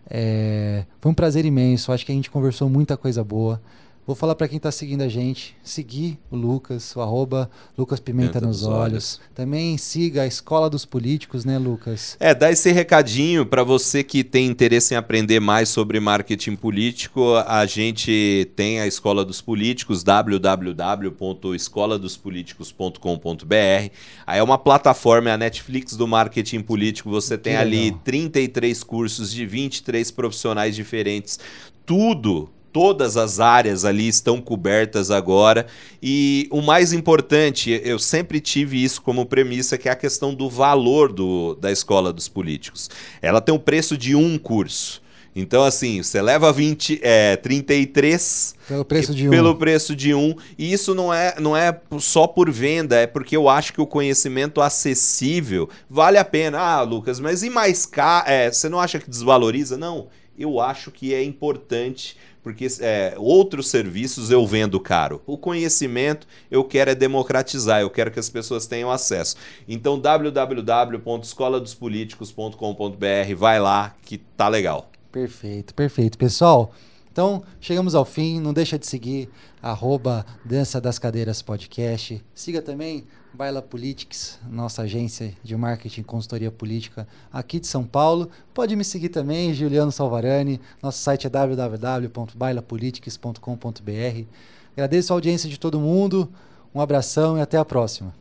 É, foi um prazer imenso, acho que a gente conversou muita coisa boa. Vou falar para quem está seguindo a gente, seguir o Lucas, o arroba Lucas Pimenta nos olhos. olhos. Também siga a Escola dos Políticos, né, Lucas? É, dá esse recadinho para você que tem interesse em aprender mais sobre marketing político. A gente tem a Escola dos Políticos, www.escoladospoliticos.com.br. Aí é uma plataforma, é a Netflix do marketing político. Você tem ali 33 cursos de 23 profissionais diferentes. Tudo todas as áreas ali estão cobertas agora. E o mais importante, eu sempre tive isso como premissa, que é a questão do valor do, da escola dos políticos. Ela tem o preço de um curso. Então, assim, você leva 20, é, 33 pelo preço de um. Pelo preço de um. E isso não é, não é só por venda, é porque eu acho que o conhecimento acessível vale a pena. Ah, Lucas, mas e mais caro? É, você não acha que desvaloriza? Não. Eu acho que é importante porque é, outros serviços eu vendo caro. O conhecimento eu quero é democratizar, eu quero que as pessoas tenham acesso. Então www.escoladospoliticos.com.br, vai lá que tá legal. Perfeito, perfeito. Pessoal, então chegamos ao fim, não deixa de seguir arroba Dança das Cadeiras Podcast. Siga também Baila Politics, nossa agência de marketing e consultoria política aqui de São Paulo. Pode me seguir também, Juliano Salvarani. Nosso site é www.bailapolitics.com.br. Agradeço a audiência de todo mundo. Um abração e até a próxima.